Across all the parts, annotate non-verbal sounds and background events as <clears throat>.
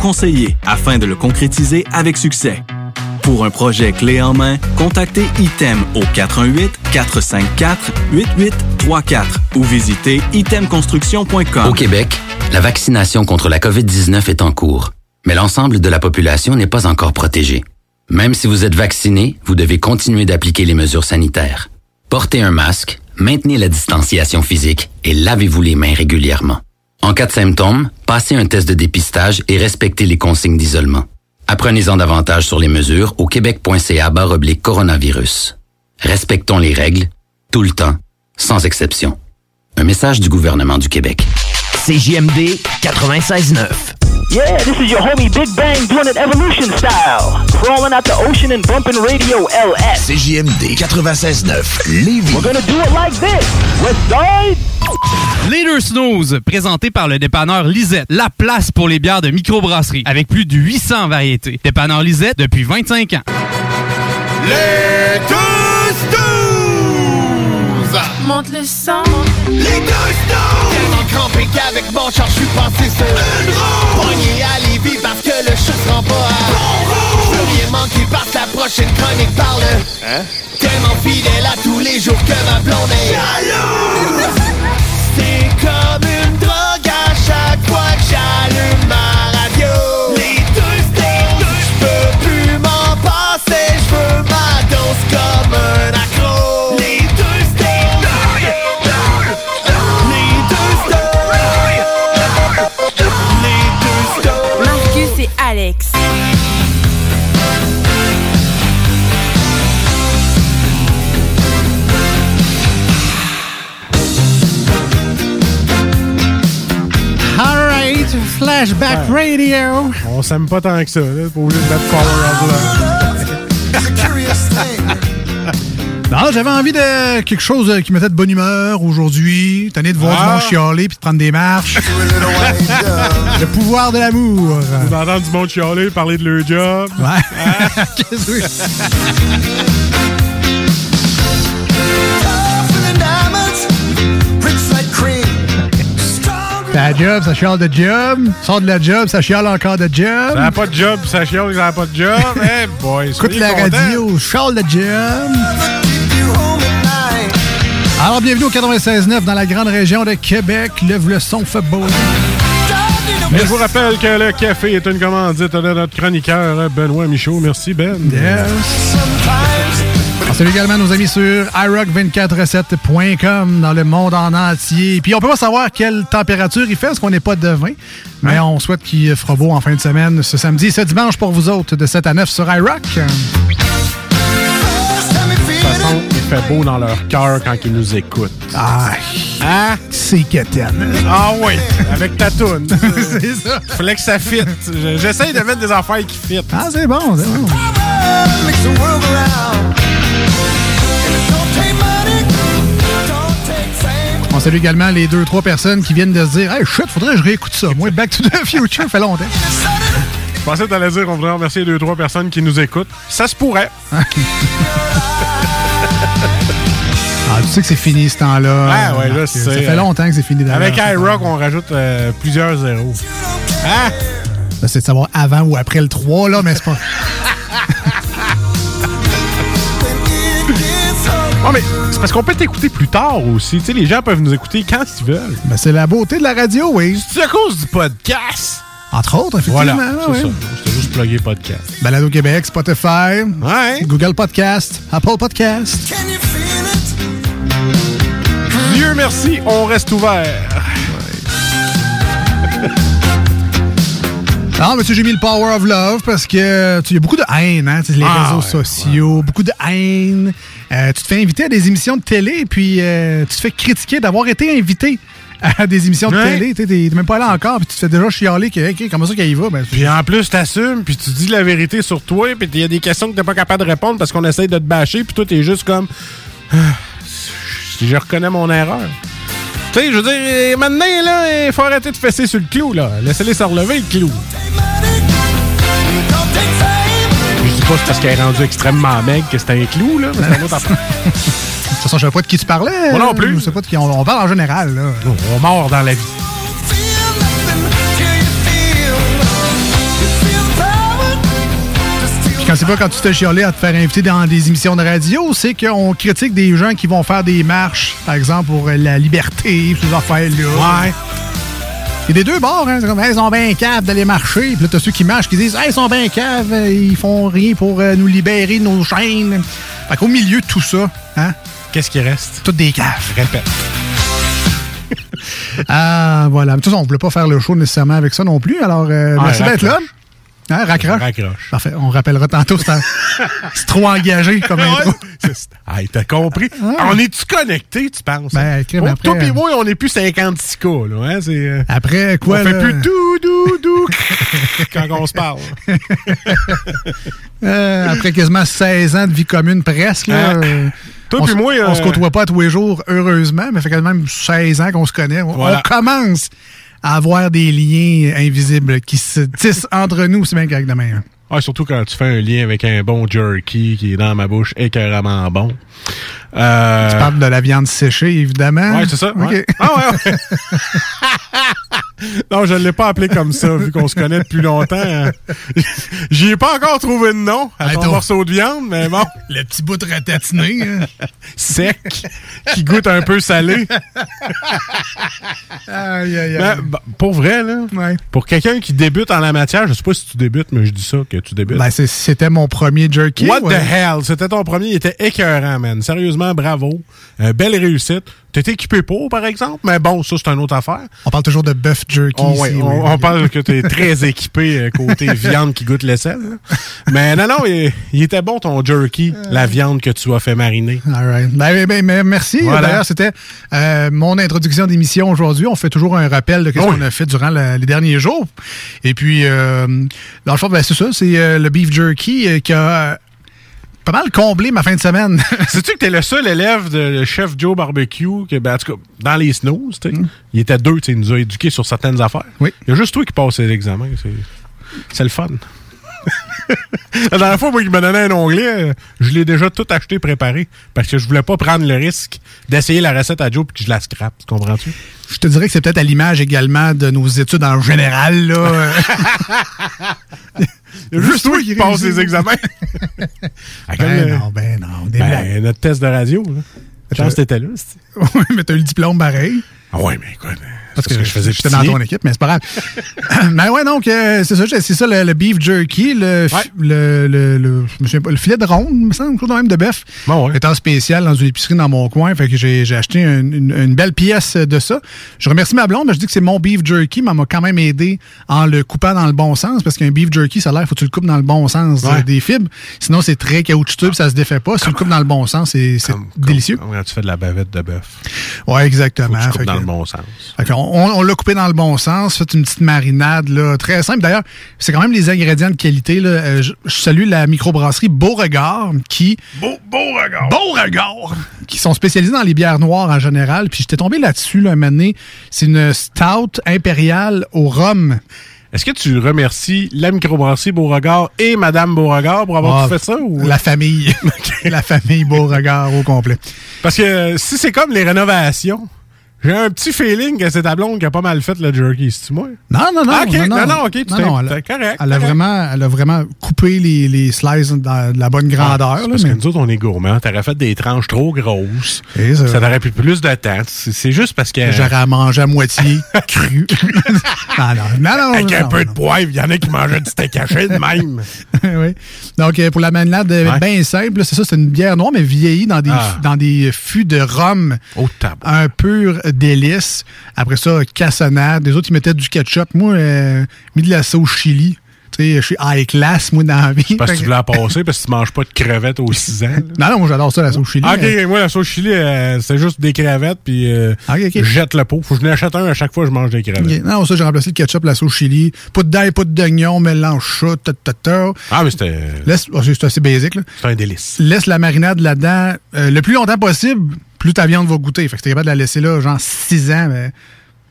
Conseiller afin de le concrétiser avec succès. Pour un projet clé en main, contactez ITEM au 418-454-8834 ou visitez itemconstruction.com. Au Québec, la vaccination contre la COVID-19 est en cours, mais l'ensemble de la population n'est pas encore protégée. Même si vous êtes vacciné, vous devez continuer d'appliquer les mesures sanitaires. Portez un masque, maintenez la distanciation physique et lavez-vous les mains régulièrement. En cas de symptômes, passez un test de dépistage et respectez les consignes d'isolement. Apprenez-en davantage sur les mesures au québec.ca oblique coronavirus. Respectons les règles, tout le temps, sans exception. Un message du gouvernement du Québec. CJMD 96.9. Yeah, this is your homie Big Bang doing it evolution style. Crawling out the ocean and bumping radio LS. CJMD 96.9. Lévis. We're gonna do it like this. West Side. Leader Snooze, présenté par le dépanneur Lisette, la place pour les bières de microbrasserie, avec plus de 800 variétés. Dépanneur Lisette depuis 25 ans. Les deux snooze! Monte le sang. Les deux snooze! Crampé qu'avec mon char, je suis passé sur une roue. Pogné à Lévis parce que le chat se rend pas à bon roue. Je veux rien manquer parce la prochaine chronique parle. Hein? Tellement fidèle à tous les jours que ma blonde est jalouse. C'est comme une drogue à chaque fois que j'allume ma radio. Les deux snooze! Je peux plus m'en passer, je veux ma dose comme un accro. Alex. All right, Flashback Radio. On s'aime pas tant que ça, là. Pas obligé de mettre Power Up <laughs> Non, j'avais envie de quelque chose qui mettait de bonne humeur aujourd'hui. Tanné de voir Ah. du monde chialer puis de prendre des marches. <laughs> Le pouvoir de l'amour. Vous entendez du monde chialer, parler de leur job. Ouais. <laughs> Qu'est-ce que Ta job, ça chiale de job. Sors de la job, ça chiale encore de job. Ça n'a pas de job, ça chiale, ça n'a pas de job. Eh boy, Écoute la contents. radio, chiale de job. Alors, bienvenue au 96.9 dans la grande région de Québec. Lève le son, fait beau. Mais je vous rappelle que le café est une commandite de notre chroniqueur Benoît Michaud. Merci, Ben. Yes. On salue également nos amis sur iRock247.com dans le monde en entier. Puis on peut pas savoir quelle température il fait parce qu'on n'est pas devin. Mais on souhaite qu'il fera beau en fin de semaine ce samedi et ce dimanche pour vous autres de 7 à 9 sur iRock. Façon, il fait beau dans leur cœur quand ils nous écoutent. Ah, Hein? c'est quétaine. Ah oui, avec ta toune. <laughs> c'est ça. Fallait que ça fit. Je- J'essaye de mettre des affaires qui fit. Ah, c'est bon, c'est bon. On salue également les deux, trois personnes qui viennent de se dire Hey, shit, faudrait que je réécoute ça. Moi, Back to the Future fait longtemps. Je pensais que t'allais dire qu'on voudrait remercier deux, trois personnes qui nous écoutent. Ça se pourrait. <laughs> Ah, tu sais que c'est fini ce temps-là. Ah ouais, je Ah. Ça fait longtemps que c'est fini d'ailleurs. Avec iRock, on rajoute euh, plusieurs zéros. Hein? Là, C'est de savoir avant ou après le 3, là, mais c'est pas. <laughs> Ouais, mais c'est parce qu'on peut t'écouter plus tard aussi. Tu sais, les gens peuvent nous écouter quand ils veulent. Ben, c'est la beauté de la radio, oui. C'est à cause du podcast. Entre autres, effectivement. Voilà, c'est ouais. ça. C'était juste plugger podcast. Balado Québec, Spotify, Google Podcast, Apple Podcast. Dieu merci, on reste ouvert. Non, mais tu sais, j'ai mis le Power of Love parce que tu sais, il y a beaucoup de haine, hein, tu les Ah, réseaux ouais, sociaux, beaucoup de haine. Euh, tu te fais inviter à des émissions de télé, puis euh, tu te fais critiquer d'avoir été invité à des émissions de Ouais. télé. Tu t'es même pas là encore, puis tu te fais déjà chialer que, OK, comment ça qu'il y va? Ben, Puis en plus, t'assumes, puis tu dis la vérité sur toi, puis il y a des questions que t'es pas capable de répondre parce qu'on essaye de te bâcher, puis toi, t'es juste comme... Ah, Je reconnais mon erreur. Tu sais, je veux dire, maintenant, là, il faut arrêter de fesser sur le clou, là. Laissez-les se relever, le clou. Je dis pas c'est parce qu'elle est rendue extrêmement maigre que c'était un clou, là, mais c'est un autre affaire. <laughs> de toute façon, je sais pas de qui tu parlais. Moi non euh, plus. Je sais pas de qui. On, on parle en général, là. On mord dans la vie. Quand c'est pas quand tu te chialer à te faire inviter dans des émissions de radio, c'est qu'on critique des gens qui vont faire des marches, par exemple, pour la liberté, ces affaires-là. Ouais. Il y a des deux bords, hein. C'est comme, Hey, ils sont bien caves d'aller marcher. Puis là, t'as ceux qui marchent qui disent, hey, ils sont bien caves, euh, ils font rien pour euh, nous libérer de nos chaînes. Fait qu'au milieu de tout ça, hein, Qu'est-ce qui reste? toutes des caves. Répète. <laughs> Ah, voilà. Mais de toute façon, on voulait pas faire le show nécessairement avec ça non plus. Alors, euh, Ah, merci d'être là. Raccroche. Hein, raccroche? Raccroche. Parfait. On rappellera tantôt, c'est <laughs> trop engagé comme intro. <laughs> Ah, t'as compris? On est-tu connectés, tu penses? Ben, crème, Oh, après, toi euh, moi, on est plus 56K, là. Hein? C'est, euh, Après, quoi, on fait plus dou, dou, dou quand on se parle. <laughs> Euh, après quasiment 16 ans de vie commune presque. Là, euh, Toi on, puis se- moi, on se euh, côtoie pas tous les jours, heureusement, mais ça fait quand même 16 ans qu'on se connaît. On, Voilà. on commence à avoir des liens invisibles qui se tissent entre nous, c'est bien correct hein. Ouais, surtout quand tu fais un lien avec un bon jerky qui est dans ma bouche écœuramment bon. Euh, Tu parles de la viande séchée, évidemment. Ouais, c'est ça. OK. ouais. Ah ouais, ouais. <laughs> non, je ne l'ai pas appelé comme ça, vu qu'on se connaît depuis longtemps. hein. J'y ai pas encore trouvé de nom à ton morceau de viande, mais bon. Le petit bout de ratatiné. hein. Sec, qui goûte un peu salé. aïe, aïe, aïe. Ben, pour vrai, là, Ouais. pour quelqu'un qui débute en la matière, je sais pas si tu débutes, mais je dis ça, que tu débutes. Ben, c'était mon premier jerky. What the hell? C'était ton premier, il était écœurant, man. Sérieusement, bravo. Euh, belle réussite. T'es équipé pour, par exemple, mais bon, ça, c'est une autre affaire. On parle toujours de bœuf jerky Oh, ouais, ici. on, oui. on parle que t'es très <laughs> équipé euh, côté <laughs> viande qui goûte l'aisselle. là. Mais non, non, il, il était bon ton jerky, la viande que tu as fait mariner. All right. Ben, ben, ben, merci. Voilà. D'ailleurs, c'était euh, mon introduction d'émission aujourd'hui. On fait toujours un rappel de ce Oui. qu'on a fait durant la- les derniers jours. Et puis, euh, dans le fond, ben, c'est ça. C'est euh, le beef jerky euh, qui a euh, pas mal comblé ma fin de semaine. <laughs> Sais-tu que t'es le seul élève de chef Joe Barbecue, que, ben, en tout cas, dans les snows, tu sais, il était deux, tu sais, il nous a éduqués sur certaines affaires. Mm. Oui. Il y a juste toi qui passes les examens. C'est, le fun. <laughs> La dernière fois, moi, qui me donnait un onglet, je l'ai déjà tout acheté préparé parce que je voulais pas prendre le risque d'essayer la recette à Joe puis que je la scrape. Tu comprends-tu? Je te dirais que c'est peut-être à l'image également de nos études en général. Là. <laughs> Juste toi qui passes les examens. Ah, <laughs> ben euh, non, ben non. Des ben, blagues. notre test de radio, là. Je pense que t'étais là. <laughs> Oui, mais t'as eu le diplôme pareil. Ah ouais, mais écoute, Parce que, je faisais j'étais dans ton équipe, mais c'est pas grave. mais <laughs> ouais, donc, euh, c'est ça, c'est ça le, le beef jerky, le, Ouais. le, le, le- je me souviens pas, le filet de ronde, me semble, chose de même de bœuf. Bon, ouais. Était en spécial dans une épicerie dans mon coin, fait que j'ai acheté une, une- une belle pièce de ça. Je remercie ma blonde, mais je dis que c'est mon beef jerky, mais elle m'a quand même aidé en le coupant dans le bon sens, parce qu'un beef jerky, ça a l'air, faut que tu le coupes dans le bon sens Ouais. euh, des fibres. Sinon, c'est très caoutchouteux, ça se défait pas. Si tu le coupes dans le bon sens, c'est délicieux. Comme quand tu fais de la bavette de bœuf. Ouais, exactement. Faut que tu coupes Fait dans que- le bon sens. fait on on l'a coupé dans le bon sens, fait une petite marinade là, très simple. D'ailleurs, c'est quand même les ingrédients de qualité. Là. Euh, je, je salue la microbrasserie Beauregard qui. Beau, beau regard! Beauregard! Qui sont spécialisés dans les bières noires en général. Puis j'étais tombé là-dessus là, un moment donné. C'est une stout impériale au rhum. Est-ce que tu remercies la microbrasserie Beauregard et Madame Beauregard pour avoir Ah, tout fait ça? Ou... La famille. <laughs> la famille Beauregard au complet. Parce que euh, si c'est comme les rénovations, J'ai un petit feeling que c'est ta blonde qui a pas mal fait le jerky, c'est-tu moi? Non, non, non. Ah, non, non, ok, tu Non, elle, t'es correct, Elle a, correct. vraiment, elle a vraiment coupé les, les slices dans de la bonne grandeur. Ah, c'est là, parce mais- que nous autres, on est gourmands. T'aurais fait des tranches trop grosses. Et ça- t'aurait pris plus de temps. C'est juste parce que. J'aurais à manger à moitié <laughs> cru. <laughs> non, non, non. Avec un peu de poivre, il y en a qui mangeaient du steak haché de même. <laughs> oui. Donc, euh, pour la manelade euh, Ouais. bien simple, c'est ça, c'est une bière noire, mais vieillie dans des, Ah. dans des fûts de rhum. Oh, tabac. Un pur délice. Après ça, cassonade. Les autres, ils mettaient du ketchup. Moi, euh, mis de la sauce chili. Tu sais, je suis high class, moi, dans la vie. Parce que tu voulais en passer parce que tu manges pas de crevettes aux 6 ans. Non, non, moi, j'adore ça, la sauce chili. Ah, ok, mais- moi, la sauce chili, euh, c'est juste des crevettes, puis euh, Ah, je jette le pot. Faut que je n'achète un à chaque fois que je mange des crevettes. Non, ça, j'ai remplacé le ketchup, la sauce chili. Pas de d'ail, pas d'oignon, mélange ça, ta, ta, ta. Ah, mais c'était Laisse, oh, c'est c'est assez basique, là. c'était un délice. Laisse la marinade là-dedans euh, le plus longtemps possible, plus ta viande va goûter. Fait que t'es capable de la laisser là, genre 6 ans, mais.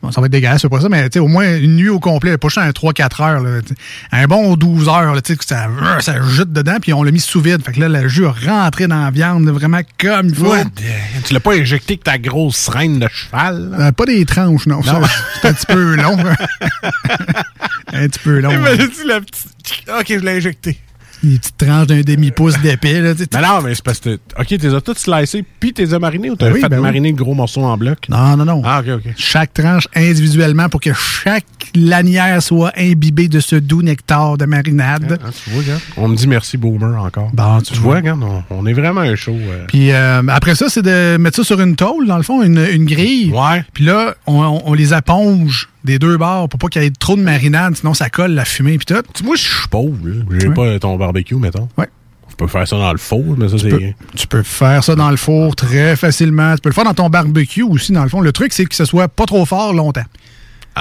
Bon, ça va être dégueulasse, c'est pas ça, mais tu sais, au moins une nuit au complet, pas juste un 3-4 heures. Là, un bon 12 heures, là, tu sais, que ça, ça jute dedans, puis on l'a mis sous vide. Fait que là, le jus a rentré dans la viande, vraiment comme il faut. Ouais, Tu l'as pas injecté avec ta grosse reine de cheval. Euh, pas des tranches, non. ça, Non. C'est un petit peu long. <laughs> un petit peu long. <laughs> La petite. Ok, je l'ai injecté. Les petites tranches d'un demi-pouce d'épais. là, tu. Mais non, mais c'est parce que. Ok, tu les as toutes slicées, puis tu les as marinés ou t'as Ben oui, fait ben oui. mariner le gros morceau en bloc? Non, non, non. Ah, ok, ok. chaque tranche individuellement pour que chaque lanière soit imbibée de ce doux nectar de marinade. Ah, tu vois, regarde. On me dit merci, Boomer, encore. Bon, tu Tu vois, regarde, on, on est vraiment un show. euh. Puis euh, après ça, c'est de mettre ça sur une tôle, dans le fond, une, une grille. Ouais. Puis là, on, on- on les éponge des deux bords pour pas qu'il y ait trop de marinade, sinon ça colle la fumée puis tout. Tu- Moi, je suis pauvre. J'ai Ouais. pas ton barbecue, mettons. Ouais. Je peux faire ça dans le four, mais ça, Tu c'est. tu peux faire ça dans le four très facilement. Tu peux le faire dans ton barbecue aussi, dans le fond. Le truc, c'est que ce soit pas trop fort longtemps.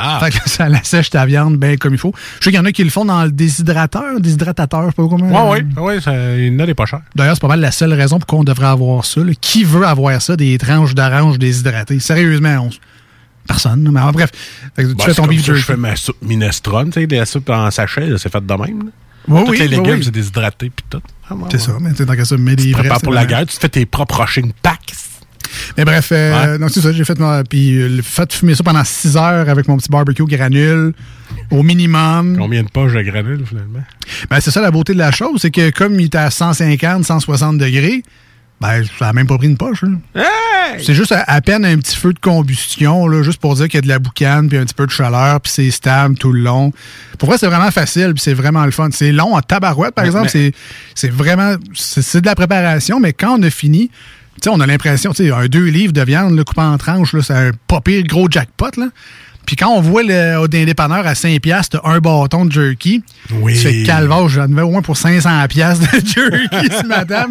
Ah! Fait que ça la sèche ta viande bien comme il faut. Je sais qu'il y en a qui le font dans le déshydrateur, déshydratateur, je sais pas comment. Ouais, ouais, ouais, ça, il y en a des pas chers. D'ailleurs, c'est pas mal la seule raison pour qu'on devrait avoir ça. là. Qui veut avoir ça, des tranches d'orange déshydratées? Sérieusement, on... personne. Mais en bref, tu Ben, fais ton beef je fais ma soupe minestrone, tu sais, des soupes en sachet, c'est fait de même. Oui, Tous oui, les oui, légumes, oui. c'est déshydraté, puis tout. Ah, ouais, C'est ouais. ça, mais tu sais, qu'à ça, mets des Tu vrais, pour la c'est guerre, tu te fais tes propres rushing packs. Mais bref, euh, donc c'est ça, j'ai fait, ma- puis euh, le fait fumer ça pendant 6 heures avec mon petit barbecue granule, au minimum. Combien de poches de granules, finalement? Ben, c'est ça la beauté de la chose, c'est que comme il était à 150, 160 degrés, ben, ça a même pas pris une poche. là. C'est juste à, à peine un petit feu de combustion, là, juste pour dire qu'il y a de la boucane, puis un petit peu de chaleur, puis c'est stable tout le long. Pour vrai, c'est vraiment facile, puis c'est vraiment le fun. C'est long en tabarouette, par Mais- exemple. mais- C'est vraiment... C'est de la préparation, mais quand on a fini, sais, on a l'impression, tu un deux livres de viande là, coupé en tranches, c'est un pas pire gros jackpot, là. Puis quand on voit le, au dépanneur à 5$, piastres, t'as un bâton de jerky. Oui. Tu fais calvage, j'en avais au moins pour 500$ piastres de jerky ce matin.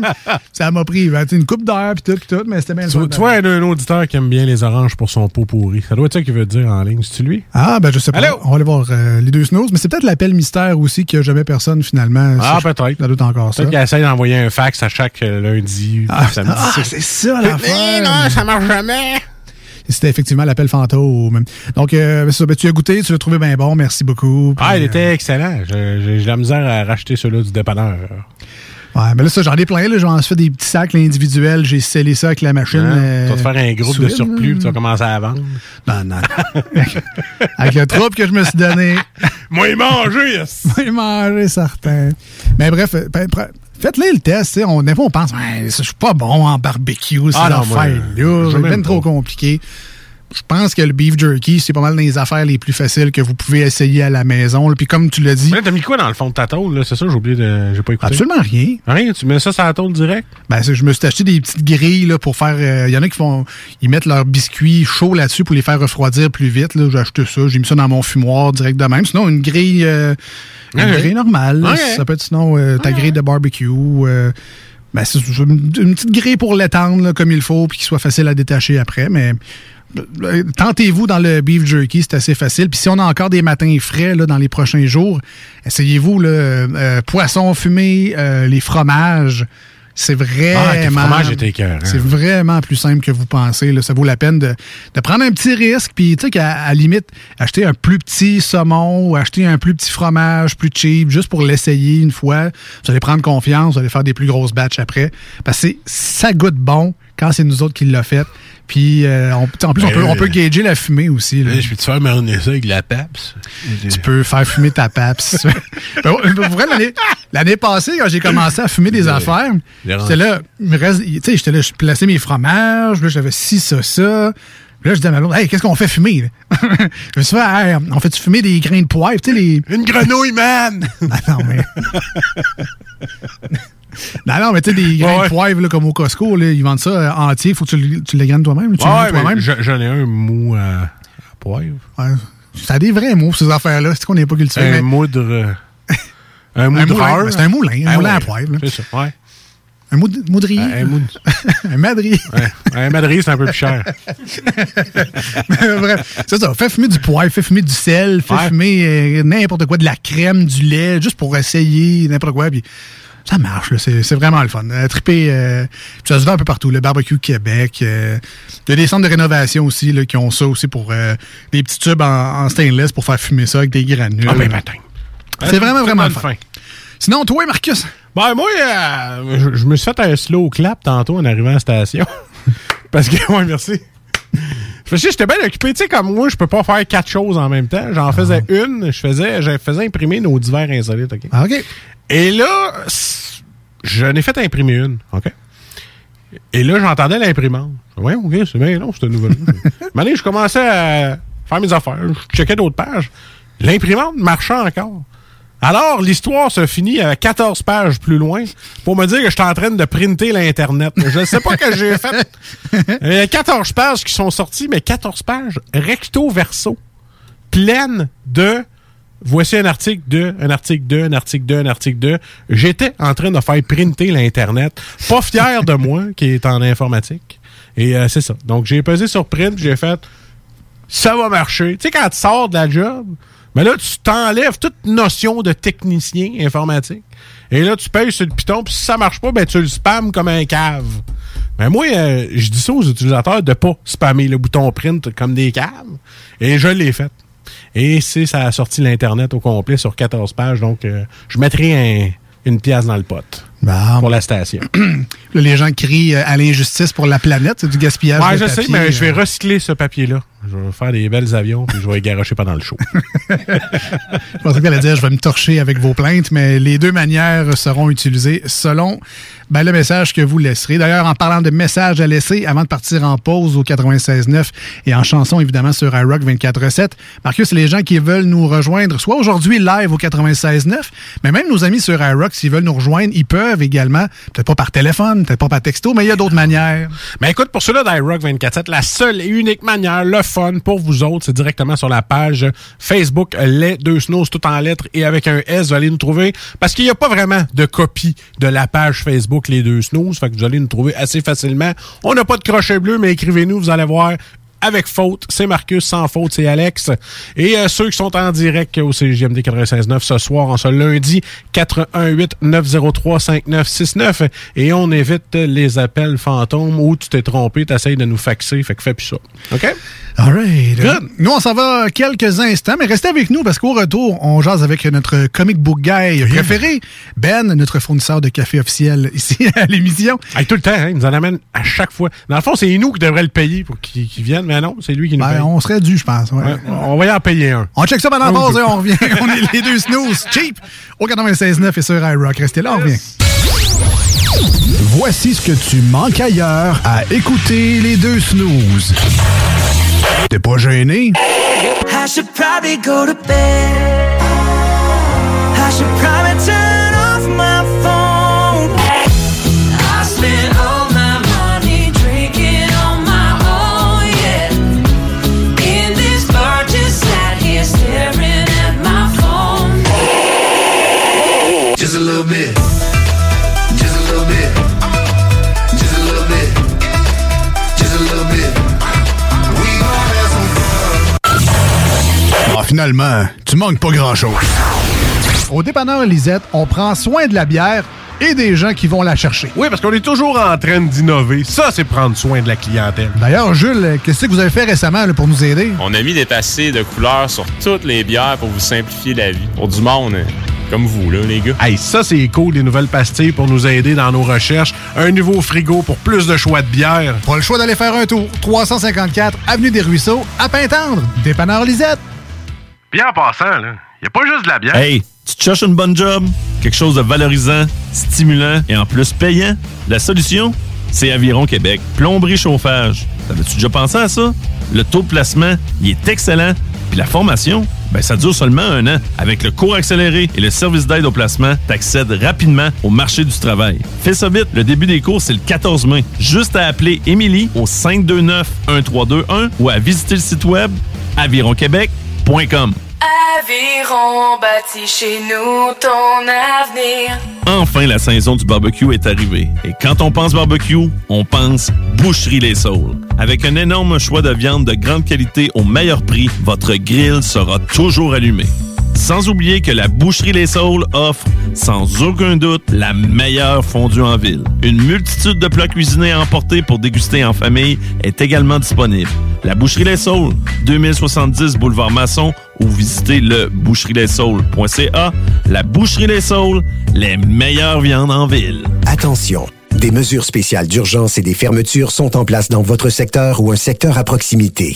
Ça m'a pris sais, une coupe d'heure, puis tout, puis tout, mais c'était bien le Tu vois, tu vois, un, un auditeur qui aime bien les oranges pour son pot pourri. Ça doit être ça qu'il veut dire en ligne. C'est-tu lui? Ah, ben je sais pas. Allô? On va aller voir euh, les deux snooze. Mais c'est peut-être l'appel mystère aussi qu'il n'y a jamais personne finalement. Ah, peut-être. Ça doit être encore ça. Peut-être qu'il essaie d'envoyer un fax à chaque euh, lundi, Ah, samedi. ah, c'est ça l'affaire. ça marche jamais. C'était effectivement l'appel fantôme. Donc, euh, ça. Ben, tu as goûté, tu l'as trouvé bien bon. Merci beaucoup. Puis, Ah, il euh, était excellent. J'ai la misère à racheter ceux-là du dépanneur. Ouais, mais là, ça, j'en ai plein. Là. J'en ai fait des petits sacs là, individuels. J'ai scellé ça avec la machine. Hein? euh, tu vas te faire un groupe de surplus, puis tu vas commencer à vendre. Non, non. <laughs> avec le trouble que je me suis donné. <laughs> Moi, manger, yes! Oui, manger, certain. Mais bref, ben, faites-le le test. tu sais. On, des fois, on pense, je suis pas bon en barbecue, Ah moi, affaires-là. je C'est bien trop compliqué. Je pense que le beef jerky, c'est pas mal dans les affaires les plus faciles que vous pouvez essayer à la maison. là. Puis comme tu l'as dit, Mais t'as mis quoi dans le fond de ta tôle, là? C'est ça, j'ai oublié de. J'ai pas écouté. absolument rien. Rien, tu mets ça sur la tôle direct? Ben, je me suis acheté des petites grilles là, pour faire. Il y en a qui font. Ils mettent leurs biscuits chauds là-dessus pour les faire refroidir plus vite. J'ai acheté ça. J'ai mis ça dans mon fumoir direct de même. Sinon, une grille. euh, une grille normale. Ça peut être sinon euh, ta grille de barbecue. euh, ben, une, petite grille pour l'étendre comme il faut, puis qu'il soit facile à détacher après. Mais. Tentez-vous dans le beef jerky, c'est assez facile. Puis si on a encore des matins frais là, dans les prochains jours, essayez-vous le euh, poisson fumé, euh, les fromages. C'est vraiment. Ah, fromages étaient écœurants. C'est vraiment plus simple que vous pensez. Là. Ça vaut la peine de, de prendre un petit risque. Puis, tu sais, qu'à à la limite, acheter un plus petit saumon ou acheter un plus petit fromage plus cheap, juste pour l'essayer une fois. Vous allez prendre confiance, vous allez faire des plus grosses batches après. Parce que c'est- ça goûte bon quand c'est nous autres qui l'a fait. Puis, euh, on- en plus, on peut, on peut gager la fumée aussi. là. Je peux te faire mariner ça avec la PAPS? Tu peux faire fumer ta PAPS. <laughs> Ben, pour vrai, l'année- passée, quand j'ai commencé à fumer des affaires, j'étais là, j'étais là, je plaçais mes fromages, là, j'avais ci, ça, ça. Puis là, je disais à ma blonde, hey, qu'est-ce qu'on fait fumer? <laughs> je me suis fait, hey, on fait-tu fumer des grains de poivre? Tu sais, les... Une grenouille, man! <laughs> Ah non, mais. Non, non, mais tu sais, des grains Ouais, de poivre, là, comme au Costco, là, ils vendent ça euh, entier, faut que tu, le- tu les graines toi-même. Tu Ouais, toi-même. j'en ai un mou à, à poivre. Ouais. Ça a des vrais mots, ces affaires-là. C'est qu'on n'est pas cultivé. Un mais- moudre. euh, <laughs> un moudreur. ben, c'est un moulin, un Ah moulin à poivre. C'est ça, ouais. Un moud- moudrier. Un moud- <laughs> un madrier. Un madrier, c'est un peu plus cher. <laughs> Bref, c'est ça. Fais fumer du poivre, fais fumer du sel, fais Ouais. fumer euh, n'importe quoi, de la crème, du lait, juste pour essayer n'importe quoi. Puis ça marche, là. C'est, vraiment le fun. Euh, triper, euh, ça se vend un peu partout. Le barbecue Québec. euh, Il y a des centres de rénovation aussi là, qui ont ça aussi pour euh, des petits tubes en, en stainless pour faire fumer ça avec des granules. Ah, ben, matin. C'est vraiment, vraiment le fun. Sinon, toi, Marcus? Ben, moi, je, je me suis fait un slow clap tantôt en arrivant à la station. <laughs> Parce que, ouais, merci. Parce que j'étais bien occupé. Tu sais, comme moi, je peux pas faire quatre choses en même temps. J'en faisais une. Je faisais, je faisais imprimer nos divers insolites, OK? Ah, OK. Et là, c- je n'ai fait imprimer une, OK? Et là, j'entendais l'imprimante. Ouais, OK, c'est bien long, cette nouvelle. <laughs> Maintenant, je commençais à faire mes affaires. Je checkais d'autres pages. L'imprimante marchait encore. Alors, l'histoire se finit à 14 pages plus loin pour me dire que j'étais en train de printer l'Internet. Je ne sais pas que j'ai fait. Il y a 14 pages qui sont sorties, mais 14 pages recto verso, pleines de voici un article de, un article de, un article de, un article de. J'étais en train de faire printer l'Internet. Pas fier de moi, qui est en informatique. Et euh, c'est ça. Donc, j'ai pesé sur print, j'ai fait ça va marcher. Tu sais, quand tu sors de la job, mais là, tu t'enlèves toute notion de technicien informatique. Et là, tu payes sur le piton, puis si ça marche pas, ben tu le spams comme un cave. Mais moi, euh, je dis ça aux utilisateurs de pas spammer le bouton print comme des caves. Et je l'ai fait. Et c'est ça a sorti l'Internet au complet sur 14 pages. Donc, euh, je mettrai un- une pièce dans le pot Bon. pour la station. <clears throat> Là, les gens crient euh, à l'injustice pour la planète. C'est du gaspillage Ouais, de je papier. sais, mais je vais euh. recycler ce papier-là. Je vais faire des belles avions, puis je vais les garocher pendant le show. <laughs> Je pensais qu'elle allait dire je vais me torcher avec vos plaintes, mais les deux manières seront utilisées selon ben, le message que vous laisserez. D'ailleurs, en parlant de messages à laisser, avant de partir en pause au 96.9 et en chanson évidemment sur iRock 24.7, Marcus, les gens qui veulent nous rejoindre, soit aujourd'hui live au 96.9, mais même nos amis sur iRock, s'ils veulent nous rejoindre, ils peuvent également, peut-être pas par téléphone, peut-être pas par texto, mais il y a d'autres manières. Mais écoute, pour ceux-là d'iRock 24.7, la seule et unique manière, le pour vous autres, c'est directement sur la page Facebook Les Deux Snows, tout en lettres et avec un S, vous allez nous trouver, parce qu'il n'y a pas vraiment de copie de la page Facebook Les Deux Snows, fait que vous allez nous trouver assez facilement. On n'a pas de crochet bleu, mais écrivez-nous, vous allez voir avec faute, c'est Marcus, sans faute, c'est Alex. Et euh, ceux qui sont en direct au CGMD 96.9 ce soir, en ce lundi, 418-903-5969. Et on évite les appels fantômes où tu t'es trompé, t'essayes de nous faxer, fait que fais plus ça. OK? All right. Good. Nous, on s'en va quelques instants, mais restez avec nous parce qu'au retour, on jase avec notre comic book guy préféré, Ben, notre fournisseur de café officiel <laughs> ici à l'émission. Hey, tout le temps, hein, il nous en amène à chaque fois. Dans le fond, c'est nous qui devrions le payer pour qu'il qu'il vienne, mais non, c'est lui qui nous Ben, paye. on serait dû, je pense. ouais. Ouais, on va y en payer un. On check ça pendant la pause et on revient. <laughs> on est les deux snooze. Cheap! Au 96.9 et sur iRock. Restez là, on revient. Voici ce que tu manques ailleurs à écouter les deux snooze. T'es pas gêné? I should probably go to bed. I should probably little bit. Just a little bit. Just a little bit. Just a little bit. We gon' have some fun. Ah, finalement, tu manques pas grand-chose. Au dépanneur Lisette, on prend soin de la bière et des gens qui vont la chercher. Oui, parce qu'on est toujours en train d'innover. Ça, c'est prendre soin de la clientèle. D'ailleurs, Jules, qu'est-ce que vous avez fait récemment là, pour nous aider? On a mis des passés de couleurs sur toutes les bières pour vous simplifier la vie. Pour du monde, euh, Comme vous, là, les gars. Hey, ça, c'est cool, les nouvelles pastilles pour nous aider dans nos recherches. Un nouveau frigo pour plus de choix de bière. Pas le choix d'aller faire un tour. 354 Avenue des Ruisseaux, à Pintendre. Dépanneur Lisette. Bien en passant, là, y a pas juste de la bière. Hey, tu te cherches une bonne job? Quelque chose de valorisant, stimulant et en plus payant? La solution? C'est Aviron Québec. Plomberie chauffage. T'avais-tu déjà pensé à ça? Le taux de placement, il est excellent. Puis la formation, ben ça dure seulement un an. Avec le cours accéléré et le service d'aide au placement, t'accèdes rapidement au marché du travail. Fais ça vite, le début des cours, c'est le 14 mai. Juste à appeler Émilie au 529-1321 ou à visiter le site web avironquebec.com. Enfin, la saison du barbecue est arrivée. Et quand on pense barbecue, on pense Boucherie Les Saules. Avec un énorme choix de viande de grande qualité au meilleur prix, votre grill sera toujours allumé. Sans oublier que la Boucherie Les Saules offre, sans aucun doute, la meilleure fondue en ville. Une multitude de plats cuisinés à emporter pour déguster en famille est également disponible. La Boucherie Les Saules, 2070 Boulevard Masson ou visitez le boucherieslessaules.ca. La Boucherie Les Saules, les meilleures viandes en ville. Attention, des mesures spéciales d'urgence et des fermetures sont en place dans votre secteur ou un secteur à proximité.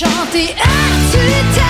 Chanter. À tue-tête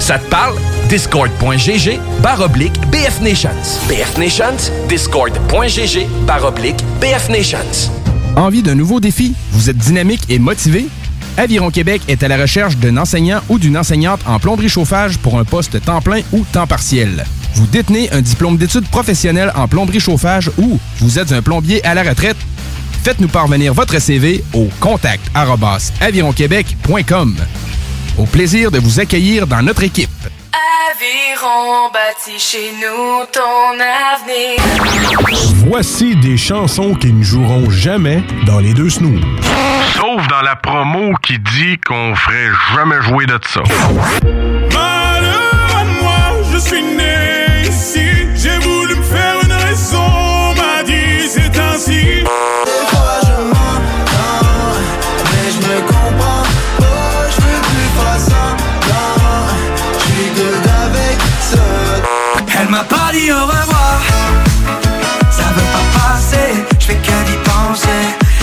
Ça te parle? Discord.gg baroblique BF Nations. BF Nations, discord.gg baroblique BF Nations. Envie d'un nouveau défi? Vous êtes dynamique et motivé? Aviron Québec est à la recherche d'un enseignant ou d'une enseignante en plomberie chauffage pour un poste temps plein ou temps partiel. Vous détenez un diplôme d'études professionnelles en plomberie chauffage ou vous êtes un plombier à la retraite? Faites-nous parvenir votre CV au contact avironquebec.com. Au plaisir de vous accueillir dans notre équipe. Aviron bâti chez nous ton avenir. Voici des chansons qui ne joueront jamais dans les deux snooze. Sauf dans la promo qui dit qu'on ferait jamais jouer de ça. Malheur à moi, je suis né pas dit au revoir. Ça veut pas passer, je fais que d'y penser.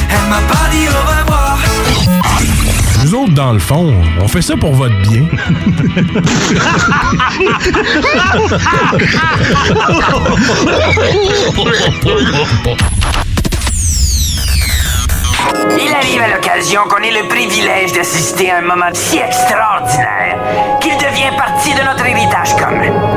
Elle m'a pas dit au revoir. dans le fond, on fait ça pour votre bien. Il arrive à l'occasion qu'on ait le privilège d'assister à un moment si extraordinaire qu'il devient partie de notre héritage commun.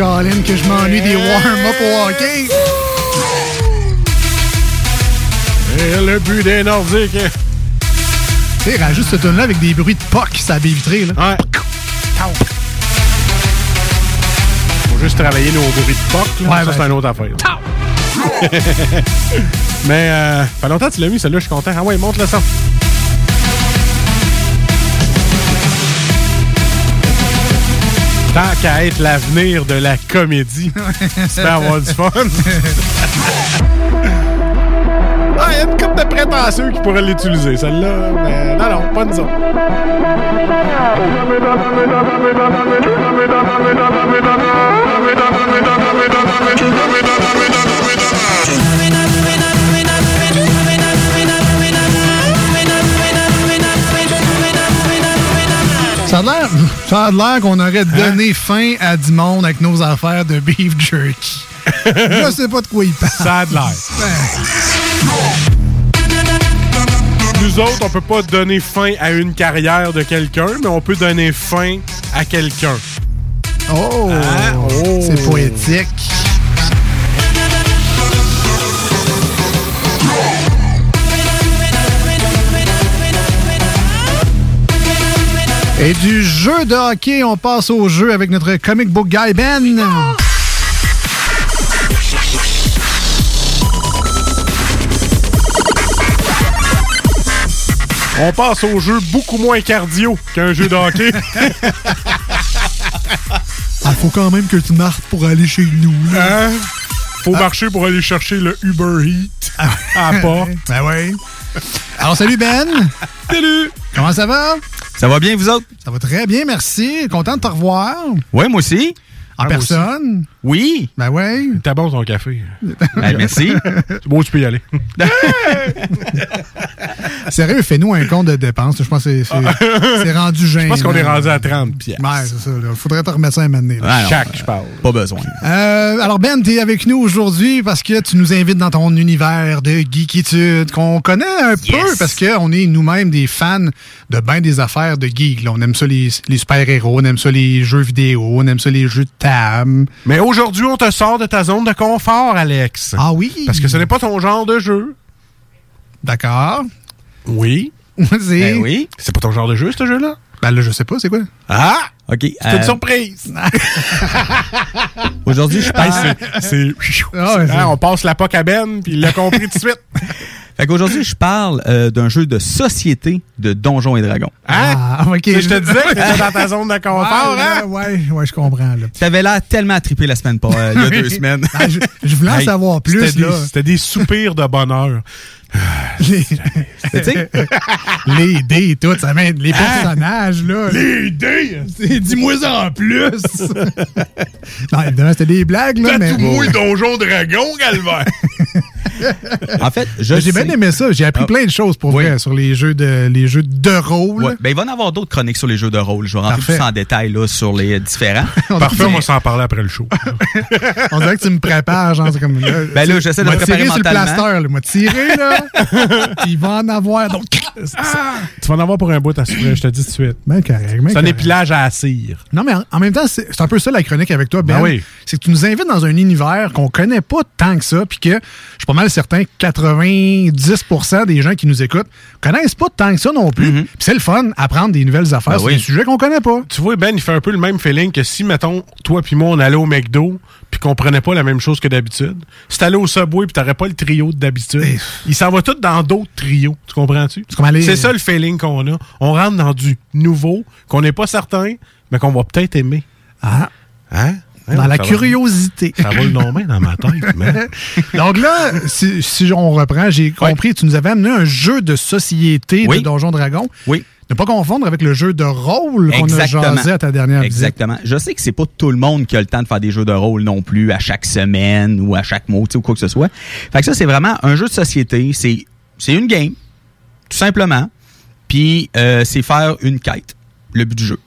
Colin, que je m'ennuie des warm-up au hockey. Et le but des Nordiques. Tu rajoute ce tune-là avec des bruits de POC, ça vitrée, là. Ouais. Faut juste travailler nos bruits de POC, là. Ouais, ça, ben, c'est une autre affaire. <laughs> Mais, euh, fait longtemps que tu l'as mis, celle-là, je suis content. Ah ouais, monte le son. Tant qu'à être l'avenir de la comédie, <laughs> c'est bien avoir du fun. Ah, il y a une couple de prétentieux qui pourraient l'utiliser, celle-là. Mais non, non, pas nous autres. Ça a l'air, ça a l'air qu'on aurait donné fin à du monde avec nos affaires de beef jerky. Je sais pas de quoi il parle. Ça a de l'air. Nous autres, on peut pas donner fin à une carrière de quelqu'un, mais on peut donner fin à quelqu'un. Oh, Hein? Oh. c'est poétique. Et du jeu de hockey, on passe au jeu avec notre comic book guy Ben. On passe au jeu beaucoup moins cardio qu'un jeu de hockey. <laughs> Ah, faut quand même que tu marches pour aller chez nous. là. Hein? Faut marcher pour aller chercher le Uber Eat à la porte. Ben oui. Alors, salut Ben. Salut. Comment ça va? Ça va bien, vous autres? Ça va très bien, merci. Content de te revoir. Ouais, moi aussi. En personne? Oui. Ben oui. T'as bon ton café. Ben, <laughs> merci. C'est bon, tu peux y aller. <laughs> Sérieux, fais-nous un compte de dépenses. Je pense que c'est- c'est c'est rendu gênant. Je pense qu'on est rendu à 30 pièces. Ouais, c'est ça. Il faudrait te remettre ça un moment donné, là. Ah, Chaque, je parle. Pas besoin. Euh, alors Ben, tu es avec nous aujourd'hui parce que tu nous invites dans ton univers de geekitude qu'on connaît un peu parce qu'on est nous-mêmes des fans de bien des affaires de geek. là. On aime ça les, les super-héros, on aime ça les jeux vidéo, on aime ça les jeux de table. Mais aujourd'hui, on te sort de ta zone de confort, Alex. Ah oui? Parce que ce n'est pas ton genre de jeu. D'accord. Oui. <laughs> C'est... Ben oui. C'est pas ton genre de jeu, ce jeu-là? Ben là, je sais pas, c'est quoi? Ah! OK. C'est euh, une surprise! <laughs> Aujourd'hui, je c'est- c'est- Ah ouais, c'est- Hein, on passe la POC à Ben, puis il l'a compris tout de suite. <laughs> Fait qu'aujourd'hui, je parle euh, d'un jeu de société de Donjons et Dragons. Hein? Ah, ok. Je te disais que t'étais dans ta zone de confort, Ouais, hein? ouais, ouais, je comprends. Là. T'avais l'air tellement trippé la semaine pas, euh, il y a deux semaines. Ah, je, je voulais en Hey, savoir plus. C'était là. des, c'était des soupirs de bonheur. <laughs> Les, Tu sais, <laughs> les dés et tout, ça m'aide. Les personnages, là. Hein? Les dés! C'est- Dis-moi ça en plus! <laughs> non, évidemment, c'était des blagues, là, mais. donjon dragon, Galvin! En fait, je J'ai bien aimé ça. J'ai appris Ah. plein de choses pour Oui. vrai sur les jeux de, les jeux de rôle. Ouais. Ben, il va y en avoir d'autres chroniques sur les jeux de rôle. Je vais rentrer Parfait. plus en détail là, sur les différents. <laughs> Parfait, on va s'en parler après le show. <laughs> On dirait que tu me prépares, genre, c'est comme là. Ben là, j'essaie de me préparer tiré sur le mentalement. plaster, là. M'a tiré, là. <laughs> Il va en avoir. Donc, Tu vas en avoir pour un bout à souffrir, je te dis tout de suite. ben correct. ben C'est un épilage à la cire. Non, mais en, en même temps, c'est un peu ça la chronique avec toi, Ben. Ben oui. C'est que tu nous invites dans un univers qu'on connaît pas tant que ça, puis que je pas mal certain, 90% des gens qui nous écoutent connaissent pas tant que ça non plus. Puis c'est le fun, apprendre des nouvelles affaires Ben sur oui. des sujets qu'on connaît pas. Tu vois, Ben, il fait un peu le même feeling que si, mettons, toi puis moi, on allait au McDo puis qu'on prenait pas la même chose que d'habitude. Si t'allais au Subway puis t'aurais pas le trio d'habitude, il s'en va tout dans d'autres trios. Tu comprends-tu? comme aller- C'est ça le feeling qu'on a. On rentre dans du nouveau, qu'on n'est pas certain, mais qu'on va peut-être aimer. Ah. Hein? Hein, Dans la va- curiosité. Ça va le nommer dans ma tête, <laughs> mais... Donc là, si, si on reprend, j'ai compris, tu nous avais amené un jeu de société de Donjon Dragon. Oui. Ne pas confondre avec le jeu de rôle qu'on a jasé à ta dernière visite. Exactement. Je sais que c'est pas tout le monde qui a le temps de faire des jeux de rôle non plus à chaque semaine ou à chaque mois, ou quoi que ce soit. Fait que ça, c'est vraiment un jeu de société. C'est, c'est une game, tout simplement. Puis, euh, c'est faire une quête, le but du jeu.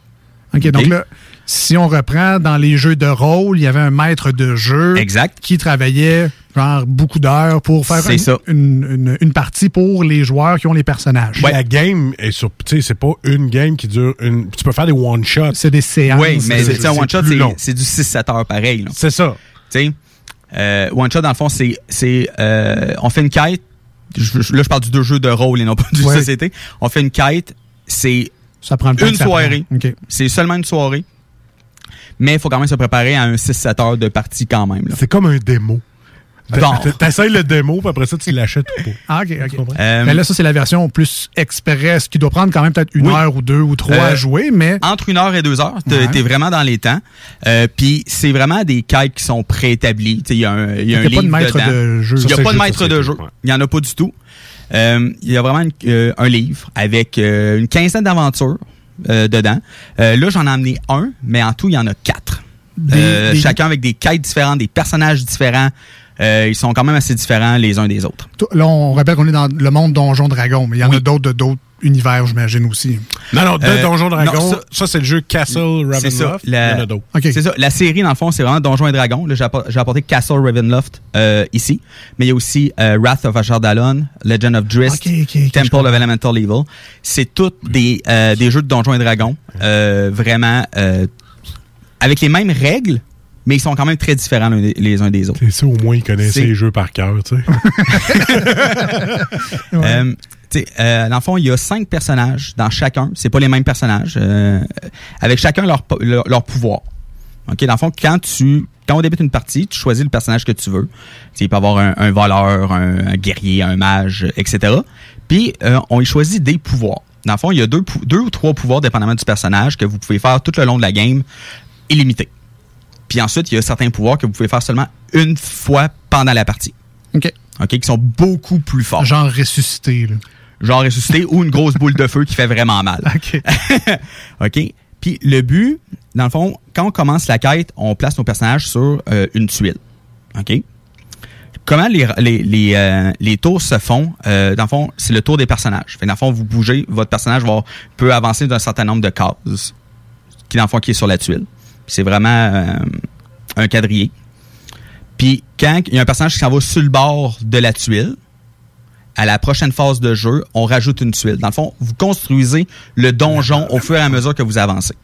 OK, donc là, si on reprend dans les jeux de rôle, il y avait un maître de jeu qui travaillait genre beaucoup d'heures pour faire une, ça. Une, une- une partie pour les joueurs qui ont les personnages. La game est sur. Tu sais, c'est pas une game qui dure une. Tu peux faire des one-shots. C'est des séances. Oui, mais c'est, un one-shot, plus c'est, du 6-7 heures pareil. C'est ça. Tu sais, euh, one-shot, dans le fond, c'est, c'est euh, on fait une quête. Je- là, je parle du deux jeux de rôle et non pas <laughs> du Ouais. société. On fait une quête, c'est Ça prend le une soirée. C'est seulement une soirée. Mais il faut quand même se préparer à un 6-7 heures de partie quand même. C'est comme un démo. T'essayes le démo, puis après ça, tu l'achètes ou pas. Ah, OK, OK. Euh, mais là, ça, c'est la version plus express qui doit prendre quand même peut-être une Oui. heure ou deux ou trois Euh, à jouer, mais. Entre une heure et deux heures, t'es Ouais. vraiment dans les temps. Euh, Puis c'est vraiment des quêtes qui sont préétablies. Il y a un, y a un Il y a pas de livre maître dedans. de jeu. Il n'y a pas de maître de jeu. Il n'y en a pas du tout. Euh, il y a vraiment une- euh, un livre avec euh, une quinzaine d'aventures euh, dedans. Euh, là, j'en ai amené un, mais en tout, il y en a quatre. Des- Euh, des- Chacun avec des quêtes différentes, des personnages différents. Euh, ils sont quand même assez différents les uns des autres. Là, on rappelle qu'on est dans le monde Donjon Dragon, mais il y en a d'autres de d'autres univers, j'imagine aussi. Non, non, de Euh, Donjon Dragon. non, ça, ça- c'est le jeu Castle C'est ça. Ravenloft. La, Il y en a d'autres. C'est ça. La série, dans le fond, c'est vraiment Donjons et Dragons. Là, j'ai appor- j'ai apporté Castle Ravenloft euh, ici. Mais il y a aussi euh, Wrath of Ashardalon, Legend of Drizzt, Temple of Elemental Evil. C'est tous des, euh, des jeux de Donjons et Dragons. euh, vraiment euh, avec les mêmes règles, mais ils sont quand même très différents les, les uns des autres. C'est ça, au moins, ils connaissaient C'est- les jeux par cœur, tu sais. <laughs> Euh, euh, dans le fond, il y a cinq personnages dans chacun. C'est pas les mêmes personnages. euh, avec chacun leur, leur, leur pouvoir. OK? Dans le fond, quand tu. Quand on débute une partie, tu choisis le personnage que tu veux. Il peut y avoir un, un voleur, un, un guerrier, un mage, etc. Puis, euh, on y choisit des pouvoirs. Dans le fond, il y a deux, deux ou trois pouvoirs, dépendamment du personnage, que vous pouvez faire tout le long de la game, illimité. Puis ensuite, il y a certains pouvoirs que vous pouvez faire seulement une fois pendant la partie. OK. OK? Qui sont beaucoup plus forts. Genre ressuscité, là. Genre ressuscité <laughs> ou une grosse boule de feu qui fait vraiment mal. OK. <laughs> OK? Puis le but, dans le fond, quand on commence la quête, on place nos personnages sur euh, une tuile. OK? Comment les, les, les, euh, les tours se font? Euh, dans le fond, c'est le tour des personnages. Fait dans le fond, vous bougez, votre personnage va, peut avancer d'un certain nombre de cases, qui dans le fond, qui est sur la tuile. C'est vraiment euh, un quadrillé. Puis quand il y a un personnage qui s'en va sur le bord de la tuile, à la prochaine phase de jeu, on rajoute une tuile. Dans le fond, vous construisez le donjon au fur et à mesure que vous avancez.